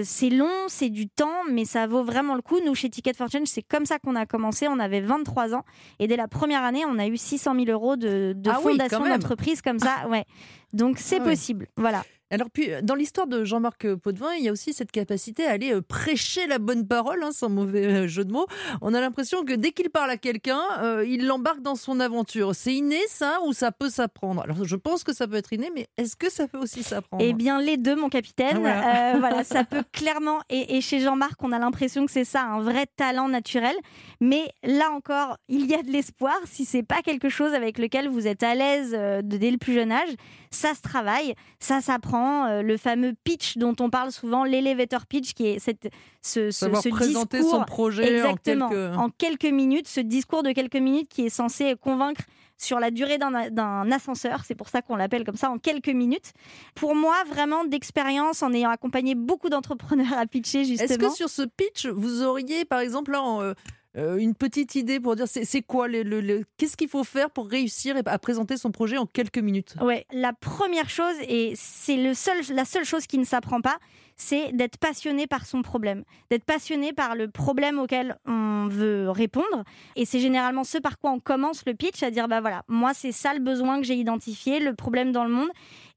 Speaker 4: c'est long, c'est du temps, mais ça vaut vraiment le coup. Nous, chez Ticket for Change, c'est comme ça qu'on a commencé. On avait 23 ans et dès la première année, on a eu 600 000 euros de, de
Speaker 3: ah
Speaker 4: fondation d'entreprise comme ça. *laughs* Ouais. Donc c'est ah possible. Voilà.
Speaker 3: Alors puis dans l'histoire de Jean-Marc Potvin, il y a aussi cette capacité à aller euh, prêcher la bonne parole, hein, sans mauvais euh, jeu de mots. On a l'impression que dès qu'il parle à quelqu'un, euh, il l'embarque dans son aventure. C'est inné ça ou ça peut s'apprendre? Alors je pense que ça peut être inné, mais est-ce que ça peut aussi s'apprendre?
Speaker 4: Eh bien les deux, mon capitaine. Voilà, *laughs* ça peut clairement. Et, chez Jean-Marc, on a l'impression que c'est ça, un vrai talent naturel. Mais là encore, il y a de l'espoir. Si c'est pas quelque chose avec lequel vous êtes à l'aise dès le plus jeune âge, ça se travaille, ça s'apprend. Euh, le fameux pitch dont on parle souvent, l'elevator pitch, qui est cette, ce, ce,
Speaker 3: ce présenter son projet
Speaker 4: en quelques...
Speaker 3: en
Speaker 4: quelques minutes, ce discours de quelques minutes qui est censé convaincre sur la durée d'un ascenseur. C'est pour ça qu'on l'appelle comme ça en quelques minutes. Pour moi, vraiment d'expérience en ayant accompagné beaucoup d'entrepreneurs à pitcher justement.
Speaker 3: Est-ce que sur ce pitch, vous auriez par exemple là, en, euh, euh, une petite idée pour dire c'est quoi le, qu'est-ce qu'il faut faire pour réussir à présenter son projet en quelques minutes?
Speaker 4: Ouais, la première chose et c'est le seul la seule chose qui ne s'apprend pas, c'est d'être passionné par son problème, d'être passionné par le problème auquel on veut répondre. Et c'est généralement ce par quoi on commence le pitch, à dire bah voilà, moi c'est ça le besoin que j'ai identifié, le problème dans le monde.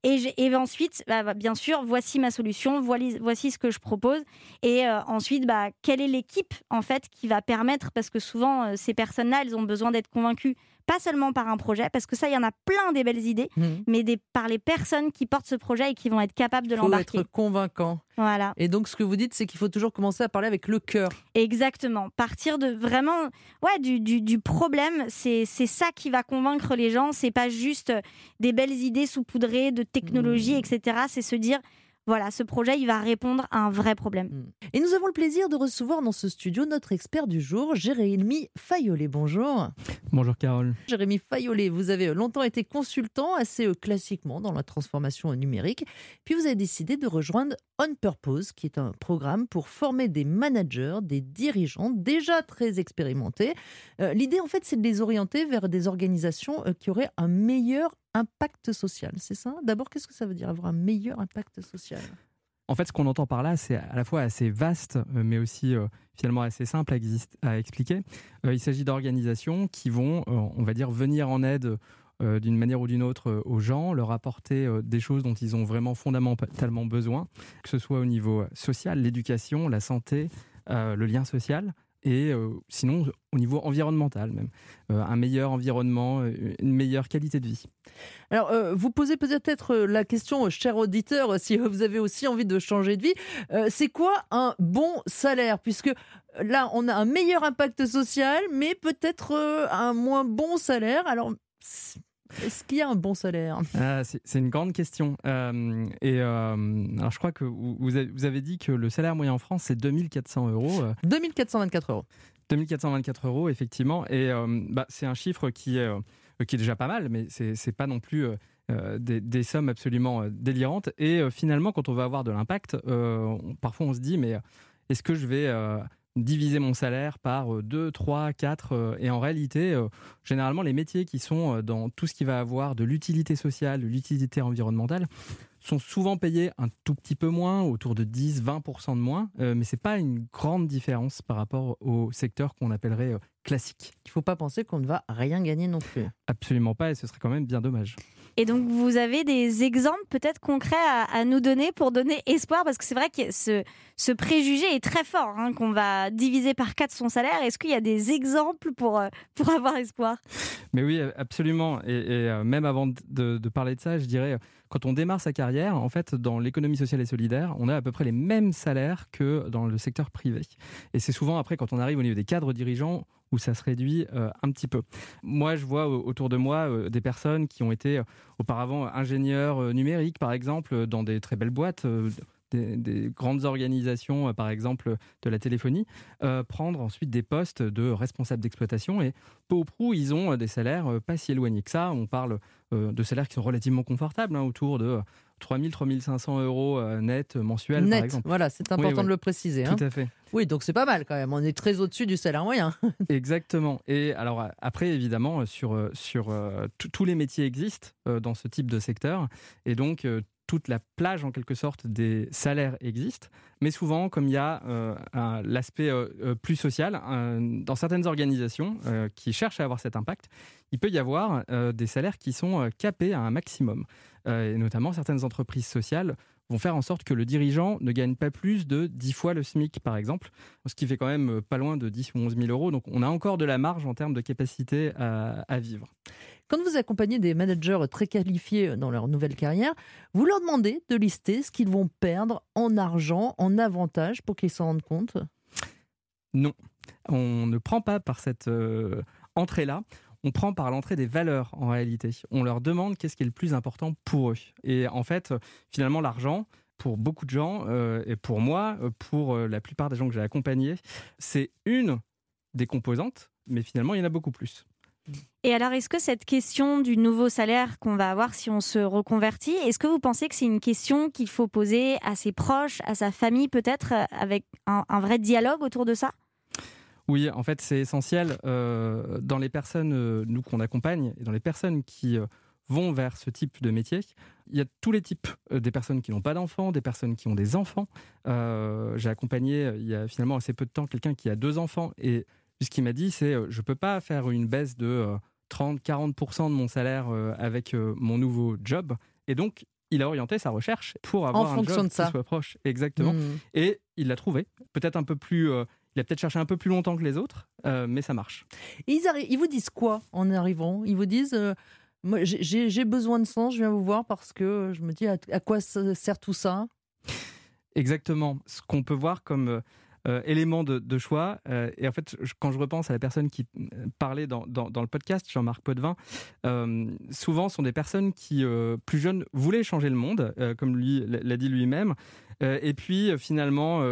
Speaker 4: Et, ensuite, bah, bah, bien sûr, voici ma solution, voici, voici ce que je propose. Et euh, ensuite, bah, quelle est l'équipe en fait qui va permettre, parce que souvent euh, ces personnes-là, elles ont besoin d'être convaincues pas seulement par un projet, parce que ça, il y en a plein des belles idées, mmh. mais des, par les personnes qui portent ce projet et qui vont être capables de l'embarquer.
Speaker 3: être convaincant.
Speaker 4: Voilà.
Speaker 3: Et donc, ce que vous dites, c'est qu'il faut toujours commencer à parler avec le cœur.
Speaker 4: Exactement. Partir de vraiment, ouais, du, du, du problème, c'est ça qui va convaincre les gens. C'est pas juste des belles idées saupoudrées de technologie, mmh. etc. C'est se dire, voilà, ce projet, il va répondre à un vrai problème. Hmm.
Speaker 3: Et nous avons le plaisir de recevoir dans ce studio notre expert du jour, Jérémy Fayolet. Bonjour.
Speaker 6: Bonjour Carole.
Speaker 3: Jérémy Fayolet, vous avez longtemps été consultant assez euh, classiquement dans la transformation numérique. Puis vous avez décidé de rejoindre On Purpose, qui est un programme pour former des managers, des dirigeants déjà très expérimentés. Euh, l'idée, en fait, c'est de les orienter vers des organisations euh, qui auraient un meilleur impact social, c'est ça? D'abord, qu'est-ce que ça veut dire avoir un meilleur impact social?
Speaker 6: En fait, ce qu'on entend par là, c'est à la fois assez vaste, euh, mais aussi euh, finalement assez simple à, expliquer. Euh, il s'agit d'organisations qui vont, on va dire, venir en aide d'une manière ou d'une autre aux gens, leur apporter des choses dont ils ont vraiment fondamentalement besoin, que ce soit au niveau social, l'éducation, la santé, le lien social, et euh, sinon au niveau environnemental même. Euh, un meilleur environnement, euh, une meilleure qualité de vie.
Speaker 3: Alors, vous posez peut-être la question, cher auditeur, si *laughs* vous avez aussi envie de changer de vie, c'est quoi un bon salaire? Puisque là, on a un meilleur impact social, mais peut-être un moins bon salaire. Alors, est-ce qu'il y a un bon salaire
Speaker 6: ah, C'est une grande question. Euh, et euh, alors, je crois que vous avez dit que le salaire moyen en France, c'est 2400 euros.
Speaker 3: 2424 euh. euros.
Speaker 6: 2424 euros, effectivement. Et bah, c'est un chiffre qui est, qui est déjà pas mal, mais c'est pas non plus des, des, sommes absolument délirantes. Et finalement, quand on va avoir de l'impact, parfois on se dit, mais est-ce que je vais diviser mon salaire par 2, 3, 4. et en réalité, généralement, les métiers qui sont dans tout ce qui va avoir de l'utilité sociale, de l'utilité environnementale, sont souvent payés un tout petit peu moins, autour de 10-20% de moins, euh, mais ce n'est pas une grande différence par rapport au secteur qu'on appellerait euh, classique.
Speaker 3: Il ne faut pas penser qu'on ne va rien gagner non plus.
Speaker 6: Absolument pas, et ce serait quand même bien dommage.
Speaker 4: Et donc, vous avez des exemples peut-être concrets à, nous donner pour donner espoir? Parce que c'est vrai que ce, préjugé est très fort, hein, qu'on va diviser par quatre son salaire. Est-ce qu'il y a des exemples pour, euh, pour avoir espoir?
Speaker 6: Mais oui, absolument. Et, même avant de, parler de ça, je dirais quand on démarre sa carrière, en fait, dans l'économie sociale et solidaire, on a à peu près les mêmes salaires que dans le secteur privé. Et c'est souvent après, quand on arrive au niveau des cadres dirigeants, où ça se réduit euh, un petit peu. Moi, je vois autour de moi euh, des personnes qui ont été euh, auparavant ingénieurs numériques, par exemple, dans des très belles boîtes des, grandes organisations, euh, par exemple de la téléphonie, euh, prendre ensuite des postes de responsables d'exploitation. Et peu ou prou, ils ont euh, des salaires pas si éloignés que ça. On parle de salaires qui sont relativement confortables, hein, autour de 3000, 3500 euros net mensuels,
Speaker 3: net,
Speaker 6: par exemple.
Speaker 3: Voilà, c'est important de le préciser.
Speaker 6: Tout hein. à fait.
Speaker 3: Oui, donc c'est pas mal quand même. On est très au-dessus du salaire moyen. *laughs*
Speaker 6: Exactement. Et alors après, évidemment, sur, sur tous les métiers existent dans ce type de secteur. Et donc, toute la plage en quelque sorte des salaires existe, mais souvent comme il y a euh, l'aspect euh, euh, plus social, dans certaines organisations qui cherchent à avoir cet impact, il peut y avoir des salaires qui sont capés à un maximum. et notamment certaines entreprises sociales vont faire en sorte que le dirigeant ne gagne pas plus de 10 fois le SMIC, par exemple, ce qui fait quand même pas loin de 10 ou 11 000 euros. Donc on a encore de la marge en termes de capacité à, vivre.
Speaker 3: Quand vous accompagnez des managers très qualifiés dans leur nouvelle carrière, vous leur demandez de lister ce qu'ils vont perdre en argent, en avantage, pour qu'ils s'en rendent compte?
Speaker 6: Non, on ne prend pas par cette euh, entrée-là on prend par l'entrée des valeurs en réalité. On leur demande qu'est-ce qui est le plus important pour eux. Et en fait, finalement, l'argent, pour beaucoup de gens, euh, et pour moi, euh, pour euh, la plupart des gens que j'ai accompagnés, c'est une des composantes, mais finalement, il y en a beaucoup plus.
Speaker 4: Et alors, est-ce que cette question du nouveau salaire qu'on va avoir si on se reconvertit, est-ce que vous pensez que c'est une question qu'il faut poser à ses proches, à sa famille peut-être, avec un vrai dialogue autour de ça?
Speaker 6: Oui, en fait, c'est essentiel euh, dans les personnes, euh, nous qu'on accompagne, et dans les personnes qui euh, vont vers ce type de métier. Il y a tous les types, des personnes qui n'ont pas d'enfants, des personnes qui ont des enfants. J'ai accompagné il y a finalement assez peu de temps quelqu'un qui a deux enfants et ce qu'il m'a dit, c'est je ne peux pas faire une baisse de 30-40% de mon salaire avec mon nouveau job. Et donc, il a orienté sa recherche pour avoir un job
Speaker 3: de ça.
Speaker 6: qui soit proche. Exactement. Mmh. Et il l'a trouvé. Peut-être un peu plus il a peut-être cherché un peu plus longtemps que les autres, euh, mais ça marche.
Speaker 3: ils, ils, vous disent quoi en arrivant? Ils vous disent euh, j'ai besoin de sens, je viens vous voir parce que je me dis à, quoi sert tout ça?
Speaker 6: Exactement. Ce qu'on peut voir comme euh, élément de, choix, et en fait, quand je repense à la personne qui parlait dans, dans, le podcast, Jean-Marc Potvin, souvent sont des personnes qui, plus jeunes, voulaient changer le monde, comme lui l'a dit lui-même, et puis finalement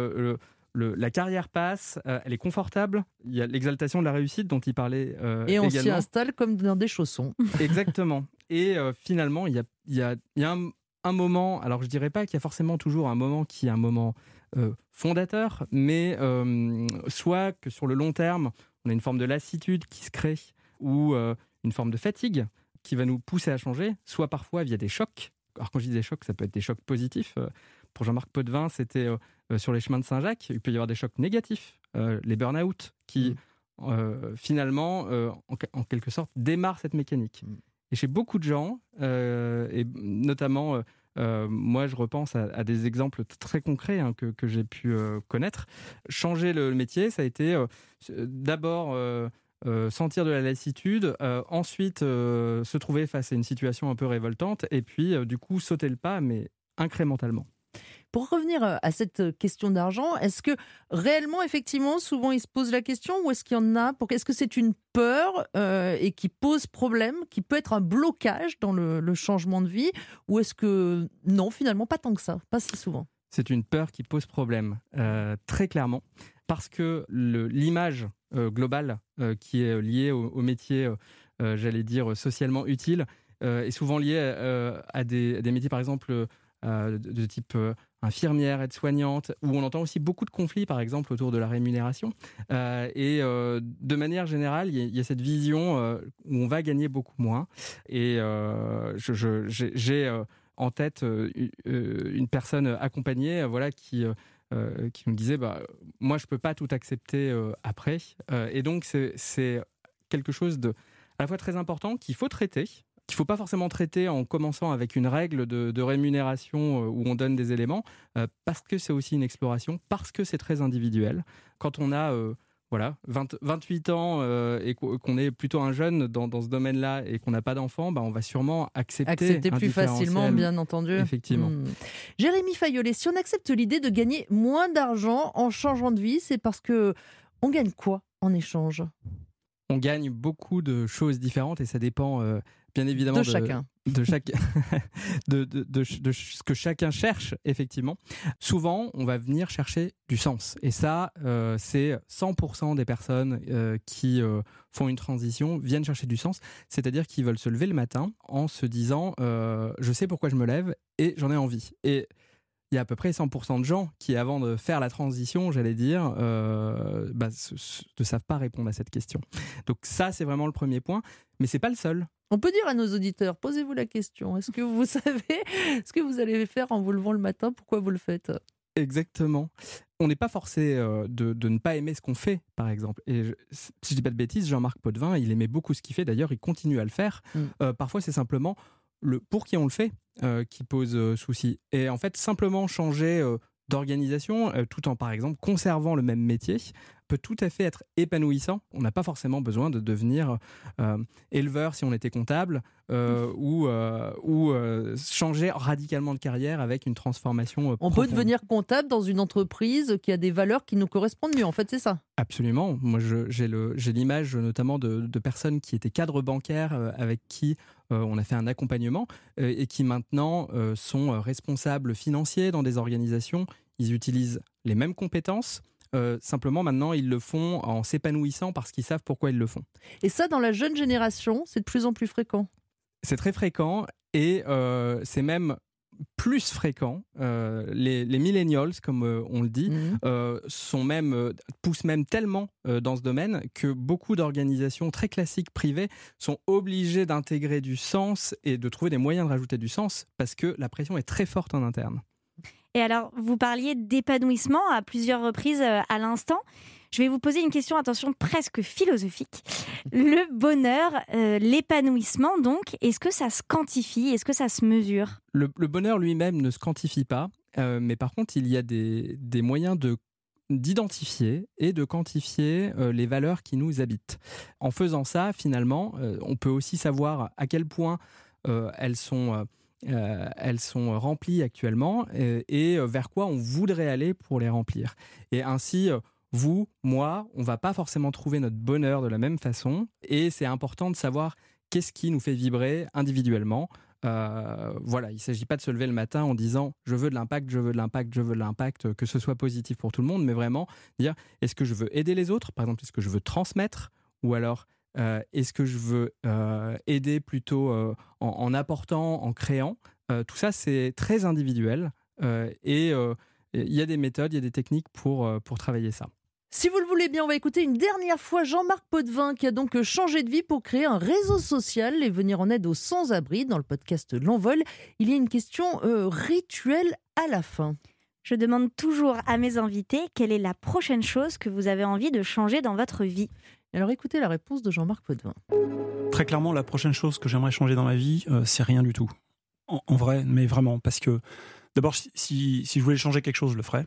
Speaker 6: la carrière passe, euh, elle est confortable, il y a l'exaltation de la réussite dont il parlait euh,
Speaker 3: Et
Speaker 6: on
Speaker 3: s'y installe comme dans des chaussons. *laughs*
Speaker 6: Exactement. Et euh, finalement, il y a, un, moment, alors je dirais pas qu'il y a forcément toujours un moment qui est un moment fondateur, mais soit que sur le long terme, on a une forme de lassitude qui se crée ou une forme de fatigue qui va nous pousser à changer, soit parfois via des chocs. Alors quand je dis des chocs, ça peut être des chocs positifs. Pour Jean-Marc Potvin, c'était euh, sur les chemins de Saint-Jacques, il peut y avoir des chocs négatifs, euh, les burn-out, qui mm. euh, finalement, en, quelque sorte, démarrent cette mécanique. Mm. Et chez beaucoup de gens, et notamment, moi je repense à, des exemples très concrets hein, que, que j'ai pu connaître, changer le métier, ça a été d'abord... sentir de la lassitude, ensuite se trouver face à une situation un peu révoltante, et puis du coup sauter le pas, mais incrémentalement.
Speaker 3: Pour revenir euh, à cette euh, question d'argent, est-ce que réellement, effectivement, souvent ils se posent la question ou est-ce qu'il y en a pour... Est-ce que c'est une peur euh, et qui pose problème, qui peut être un blocage dans le, changement de vie ou est-ce que non, finalement, pas tant que ça, pas si souvent?
Speaker 6: C'est une peur qui pose problème, très clairement, parce que l'image globale qui est liée au, métier, j'allais dire, socialement utile, est souvent liée à des, des, métiers, par exemple, de, type infirmière, aide-soignante, où on entend aussi beaucoup de conflits, par exemple, autour de la rémunération. et de manière générale, il y, a cette vision où on va gagner beaucoup moins. Et j'ai en tête une personne accompagnée, voilà, qui qui nous disait bah, moi je peux pas tout accepter après et donc c'est quelque chose de à la fois très important qu'il faut traiter qu'il faut pas forcément traiter en commençant avec une règle de, rémunération où on donne des éléments, parce que c'est aussi une exploration, parce que c'est très individuel. Quand on a voilà, 28 ans euh, et qu'on est plutôt un jeune dans, ce domaine-là et qu'on n'a pas d'enfant, bah, on va sûrement accepter.
Speaker 3: Accepter plus facilement, bien entendu.
Speaker 6: Effectivement.
Speaker 3: Hmm. Jérémy Fayolet, si on accepte l'idée de gagner moins d'argent en changeant de vie, c'est parce que on gagne quoi en échange?
Speaker 6: On gagne beaucoup de choses différentes et ça dépend euh, bien évidemment
Speaker 3: de, chacun.
Speaker 6: De, chaque, *laughs* de, de, ce que chacun cherche, effectivement. Souvent, on va venir chercher du sens. Et ça, euh, c'est 100% des personnes euh, qui euh, font une transition viennent chercher du sens. C'est-à-dire qu'ils veulent se lever le matin en se disant Je sais pourquoi je me lève et j'en ai envie. Et il y a à peu près 100% de gens qui, avant de faire la transition, j'allais dire, bah, ne savent pas répondre à cette question. Donc ça, c'est vraiment le premier point, mais c'est pas le seul.
Speaker 3: On peut dire à nos auditeurs, posez-vous la question, est-ce que vous *laughs* savez ce que vous allez faire en vous levant le matin Pourquoi vous le faites?
Speaker 6: Exactement. On n'est pas forcé euh, de, ne pas aimer ce qu'on fait, par exemple. Et si je dis pas de bêtises, Jean-Marc Potvin, il aimait beaucoup ce qu'il fait. D'ailleurs, il continue à le faire. Mm. Euh, parfois, c'est simplement le pour qui on le fait euh, qui pose souci. Et en fait, simplement changer d'organisation, tout en, par exemple, conservant le même métier, peut tout à fait être épanouissant. On n'a pas forcément besoin de devenir euh, éleveur si on était comptable euh, ou, euh, ou changer radicalement de carrière avec une transformation.
Speaker 3: on peut devenir comptable dans une entreprise qui a des valeurs qui nous correspondent mieux, en fait, c'est ça
Speaker 6: Absolument. Moi, j'ai l'image notamment de, de, personnes qui étaient cadres bancaires avec qui on a fait un accompagnement et qui maintenant sont responsables financiers dans des organisations. Ils utilisent les mêmes compétences, euh, simplement, maintenant, ils le font en s'épanouissant parce qu'ils savent pourquoi ils le font.
Speaker 3: Et ça, dans la jeune génération, c'est de plus en plus fréquent?
Speaker 6: C'est très fréquent et euh, c'est même plus fréquent. Euh, les, les, millennials, comme on le dit, mhm. sont même, poussent même tellement dans ce domaine que beaucoup d'organisations très classiques privées sont obligées d'intégrer du sens et de trouver des moyens de rajouter du sens parce que la pression est très forte en interne.
Speaker 4: Et alors, vous parliez d'épanouissement à plusieurs reprises euh, à l'instant. Je vais vous poser une question, attention, presque philosophique. Le bonheur, euh, l'épanouissement, donc, est-ce que ça se quantifie? Est-ce que ça se mesure?
Speaker 6: Le, bonheur lui-même ne se quantifie pas, euh, mais par contre, il y a des, moyens de d'identifier et de quantifier les valeurs qui nous habitent. En faisant ça, finalement, on peut aussi savoir à quel point elles sont euh, elles sont remplies actuellement euh, et, euh, vers quoi on voudrait aller pour les remplir. Et ainsi, vous, moi, on va pas forcément trouver notre bonheur de la même façon et c'est important de savoir qu'est-ce qui nous fait vibrer individuellement. voilà, il ne s'agit pas de se lever le matin en disant je veux de l'impact, je veux de l'impact, je veux de l'impact, que ce soit positif pour tout le monde, mais vraiment dire est-ce que je veux aider les autres, par exemple, est-ce que je veux transmettre, ou alors euh, est-ce que je veux euh, aider plutôt euh, en, apportant, en créant? Tout ça, c'est très individuel et il y a des méthodes, il y a des techniques pour, pour travailler ça.
Speaker 3: Si vous le voulez bien, on va écouter une dernière fois Jean-Marc Potvin qui a donc changé de vie pour créer un réseau social et venir en aide aux sans-abri dans le podcast L'Envol. Il y a une question rituelle à la fin.
Speaker 4: Je demande toujours à mes invités quelle est la prochaine chose que vous avez envie de changer dans votre vie.
Speaker 3: Alors écoutez la réponse de Jean-Marc Potvin.
Speaker 5: Très clairement, la prochaine chose que j'aimerais changer dans ma vie, euh, c'est rien du tout. En, vrai, mais vraiment, parce que d'abord, si, je voulais changer quelque chose, je le ferais.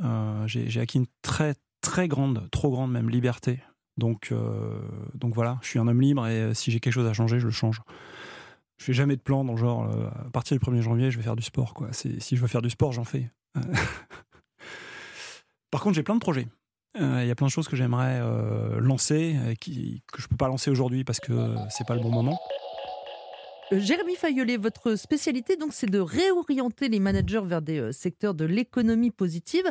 Speaker 5: Euh, j'ai acquis une très très grande, trop grande même liberté. Donc, euh, donc voilà, je suis un homme libre et si j'ai quelque chose à changer, je le change. Je fais jamais de plan dans le genre, à partir du 1er janvier, je vais faire du sport. Quoi. Si je veux faire du sport, j'en fais. *laughs* Par contre, j'ai plein de projets. Euh, il y a plein de choses que j'aimerais euh, lancer, qui, que je ne peux pas lancer aujourd'hui parce que c'est pas le bon moment.
Speaker 3: Euh, Jérémy Fayolet, votre spécialité, donc, c'est de réorienter les managers vers des euh, secteurs de l'économie positive.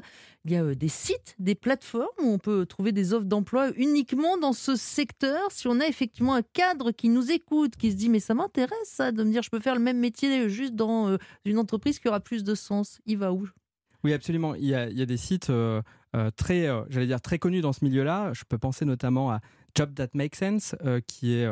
Speaker 3: Il y a euh, des sites, des plateformes où on peut trouver des offres d'emploi uniquement dans ce secteur. Si on a effectivement un cadre qui nous écoute, qui se dit mais ça m'intéresse ça, de me dire je peux faire le même métier juste dans une entreprise qui aura plus de sens, il va où?
Speaker 6: Oui, absolument. Il y a, des sites très, j'allais dire, très connus dans ce milieu-là. Je peux penser notamment à Job That Makes Sense, qui est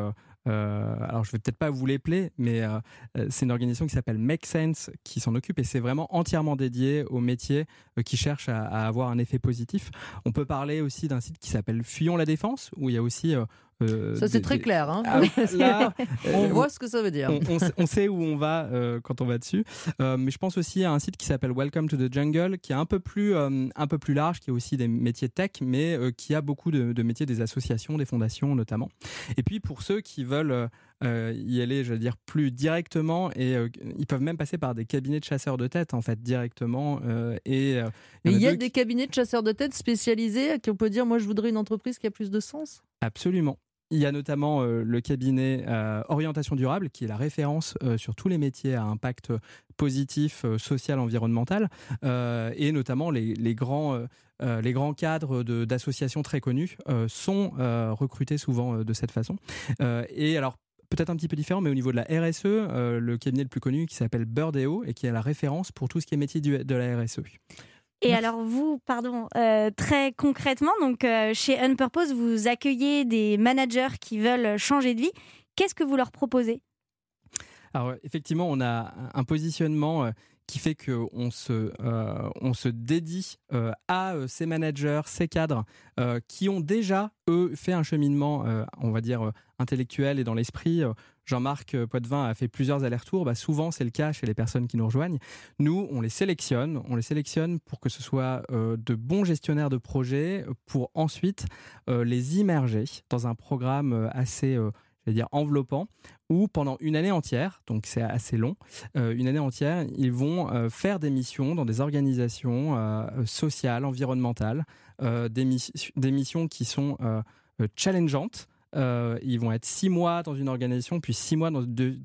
Speaker 6: euh, alors, je vais peut-être pas vous l'épeler, mais euh, euh, c'est une organisation qui s'appelle Make Sense qui s'en occupe et c'est vraiment entièrement dédié aux métiers qui cherchent à, à avoir un effet positif. On peut parler aussi d'un site qui s'appelle Fuyons la Défense où il y a aussi. Euh,
Speaker 3: Ça, c'est très clair. hein.
Speaker 6: Ah, *laughs* là, *laughs*
Speaker 3: on
Speaker 6: euh,
Speaker 3: voit ce que ça veut dire.
Speaker 6: on, on sait- on sait où on va euh, quand on va dessus. Euh, mais je pense aussi à un site qui s'appelle Welcome to the Jungle, qui est un peu plus, euh, un peu plus large, qui a aussi des métiers tech, mais euh, qui a beaucoup de, de métiers des associations, des fondations notamment. Et puis pour ceux qui veulent euh, euh, y aller, je veux dire, plus directement, et euh, ils peuvent même passer par des cabinets de chasseurs de tête, en fait, directement. euh, et euh,
Speaker 3: Mais il y a des
Speaker 6: qui-
Speaker 3: cabinets de chasseurs de tête spécialisés à qui on peut dire moi je voudrais une entreprise qui a plus de sens?
Speaker 6: Absolument. Il y a notamment euh, le cabinet euh, Orientation Durable, qui est la référence euh, sur tous les métiers à impact positif, social, environnemental, et notamment les, les grands, les grands cadres d'associations très connues sont recrutés souvent de cette façon. Et alors, peut-être un petit peu différent, mais au niveau de la RSE, le cabinet le plus connu qui s'appelle Birdeo et qui est la référence pour tout ce qui est métier du- de la RSE.
Speaker 4: Et
Speaker 3: Merci.
Speaker 4: alors vous, pardon, euh, très concrètement, donc euh, chez Unpurpose, vous accueillez des managers qui veulent changer de vie. Qu'est-ce que vous leur proposez?
Speaker 6: Alors effectivement, on a un positionnement euh, qui fait qu'on se, on se dédie à ces managers, ces cadres qui ont déjà, eux, fait un cheminement, on va dire, intellectuel et dans l'esprit. Jean-Marc Poitvin a fait plusieurs allers-retours. Bah, souvent, c'est le cas chez les personnes qui nous rejoignent. Nous, on les sélectionne. On les sélectionne pour que ce soit euh, de bons gestionnaires de projets, pour ensuite euh, les immerger dans un programme euh, assez, euh, j'allais dire, enveloppant où pendant une année entière, donc c'est assez long, une année entière, ils vont faire des missions dans des organisations sociales, environnementales, des, mis- des missions qui sont challengeantes. Euh, ils vont être six mois dans une organisation, puis six mois dans,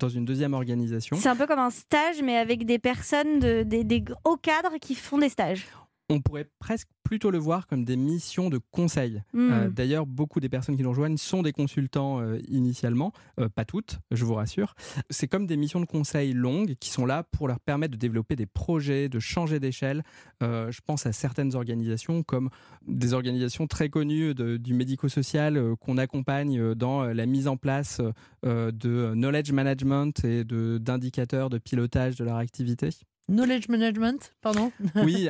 Speaker 6: une deuxième organisation.
Speaker 4: C'est un peu comme un stage, mais avec des personnes, de, des, des hauts cadres qui font des stages.
Speaker 6: On pourrait presque plutôt le voir comme des missions de conseil.
Speaker 4: Hmm.
Speaker 6: Euh, D'ailleurs, beaucoup des personnes qui nous rejoignent sont des consultants euh, initialement, Euh, pas toutes, je vous rassure. C'est comme des missions de conseil longues qui sont là pour leur permettre de développer des projets, de changer d'échelle. Je pense à certaines organisations comme des organisations très connues de- du médico-social qu'on accompagne dans la mise en place de knowledge management et de- d'indicateurs de pilotage de leur activité.
Speaker 3: Knowledge management, pardon. *laughs*
Speaker 6: Oui,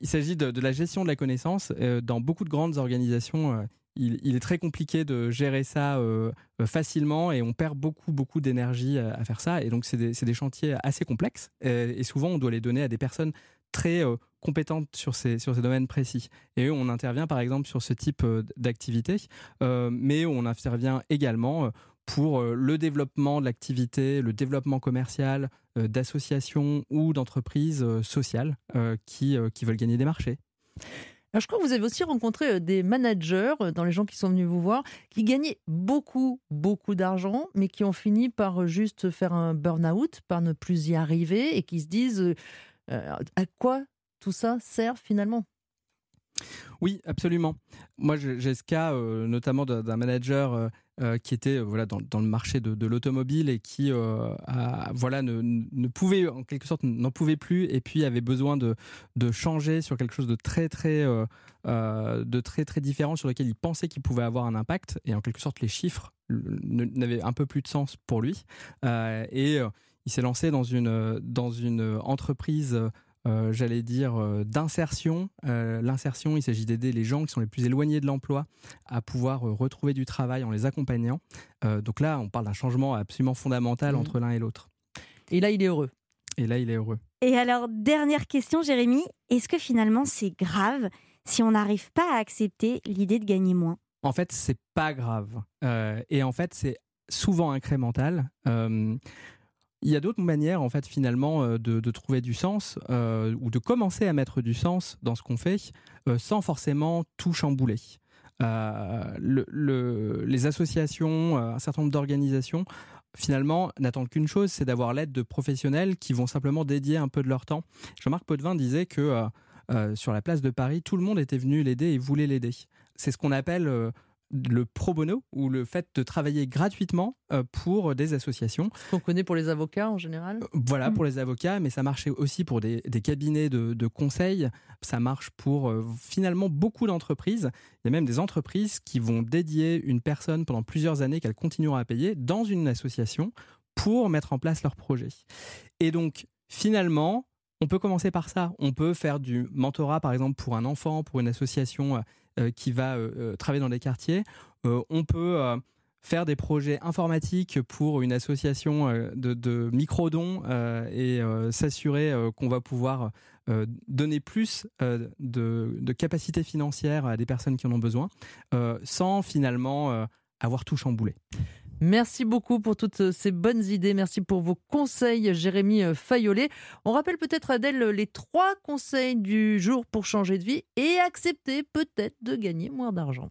Speaker 6: il s'agit de, la gestion de la connaissance. Euh, dans beaucoup de grandes organisations, euh, il, est très compliqué de gérer ça euh, facilement et on perd beaucoup, beaucoup d'énergie à, faire ça. Et donc, c'est des, des chantiers assez complexes. Et souvent, on doit les donner à des personnes très compétentes sur ces, sur ces domaines précis. Et on intervient par exemple sur ce type d'activité, mais on intervient également pour euh, le développement de l'activité, le développement commercial euh, d'associations ou d'entreprises euh, sociales qui, qui veulent gagner des marchés.
Speaker 3: Je crois que vous avez aussi rencontré des managers dans les gens qui sont venus vous voir qui gagnaient beaucoup, beaucoup d'argent, mais qui ont fini par juste faire un burn-out, par ne plus y arriver et qui se disent à quoi tout ça sert finalement?
Speaker 6: Oui, absolument. Moi, j'ai ce cas euh, notamment d'un manager euh, euh, qui était voilà dans, le marché de, l'automobile et qui voilà ne, ne pouvait en quelque sorte n'en pouvait plus et puis avait besoin de, de changer sur quelque chose de très très de très très différent sur lequel il pensait qu'il pouvait avoir un impact et en quelque sorte les chiffres n'avaient un peu plus de sens pour lui et il s'est lancé dans une dans une entreprise euh, j'allais dire, euh, d'insertion. Euh, L'insertion, il s'agit d'aider les gens qui sont les plus éloignés de l'emploi à pouvoir euh, retrouver du travail en les accompagnant. Euh, donc là, on parle d'un changement absolument fondamental
Speaker 3: Mhm.
Speaker 6: entre l'un et l'autre.
Speaker 3: Et là, il est heureux.
Speaker 6: Et là, il est heureux.
Speaker 4: Et alors, dernière question, Jérémy, est-ce que finalement c'est grave si on n'arrive pas à accepter l'idée de gagner moins?
Speaker 6: En fait, c'est pas grave. Euh, et en fait, c'est souvent incrémental. Euh, il y a d'autres manières, en fait, finalement, euh, de, trouver du sens euh, ou de commencer à mettre du sens dans ce qu'on fait euh, sans forcément tout chambouler. Le- le- les associations, un certain nombre d'organisations finalement, n'attendent qu'une chose, c'est d'avoir l'aide de professionnels qui vont simplement dédier un peu de leur temps. Jean-Marc Potvin disait que sur la place de Paris, tout le monde était venu l'aider et voulait l'aider. C'est ce qu'on appelle le pro bono ou le fait de travailler gratuitement euh, pour des associations.
Speaker 3: Qu'on connaît pour les avocats en général?
Speaker 6: Euh, Voilà, pour les avocats, mais ça marche aussi pour des, cabinets de, conseil, ça marche pour euh, finalement beaucoup d'entreprises. Il y a même des entreprises qui vont dédier une personne pendant plusieurs années qu'elles continueront à payer dans une association pour mettre en place leur projet. Et donc, finalement, on peut commencer par ça. On peut faire du mentorat, par exemple, pour un enfant, pour une association euh, qui va euh, euh, travailler dans des quartiers. on peut faire des projets informatiques pour une association de, de micro-dons et s'assurer qu'on va pouvoir donner plus de, de capacités financières à des personnes qui en ont besoin, sans finalement avoir tout chamboulé.
Speaker 3: Merci beaucoup pour toutes ces bonnes idées. Merci pour vos conseils, Jérémy Fayolet. On rappelle peut-être, Adèle, les trois conseils du jour pour changer de vie et accepter peut-être de gagner moins d'argent.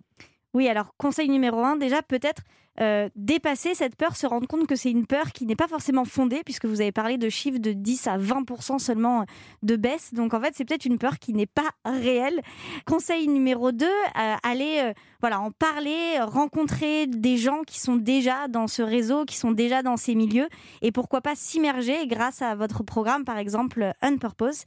Speaker 4: Oui, alors conseil numéro un, déjà peut-être euh, dépasser cette peur, se rendre compte que c'est une peur qui n'est pas forcément fondée, puisque vous avez parlé de chiffres de 10 à 20% seulement de baisse. Donc en fait, c'est peut-être une peur qui n'est pas réelle. Conseil numéro 2, euh, aller euh, voilà, en parler, rencontrer des gens qui sont déjà dans ce réseau, qui sont déjà dans ces milieux, et pourquoi pas s'immerger grâce à votre programme, par exemple Unpurpose.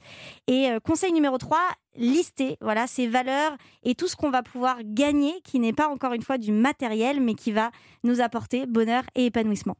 Speaker 4: Et conseil numéro 3, lister voilà ces valeurs et tout ce qu'on va pouvoir gagner qui n'est pas encore une fois du matériel mais qui va nous apporter bonheur et épanouissement.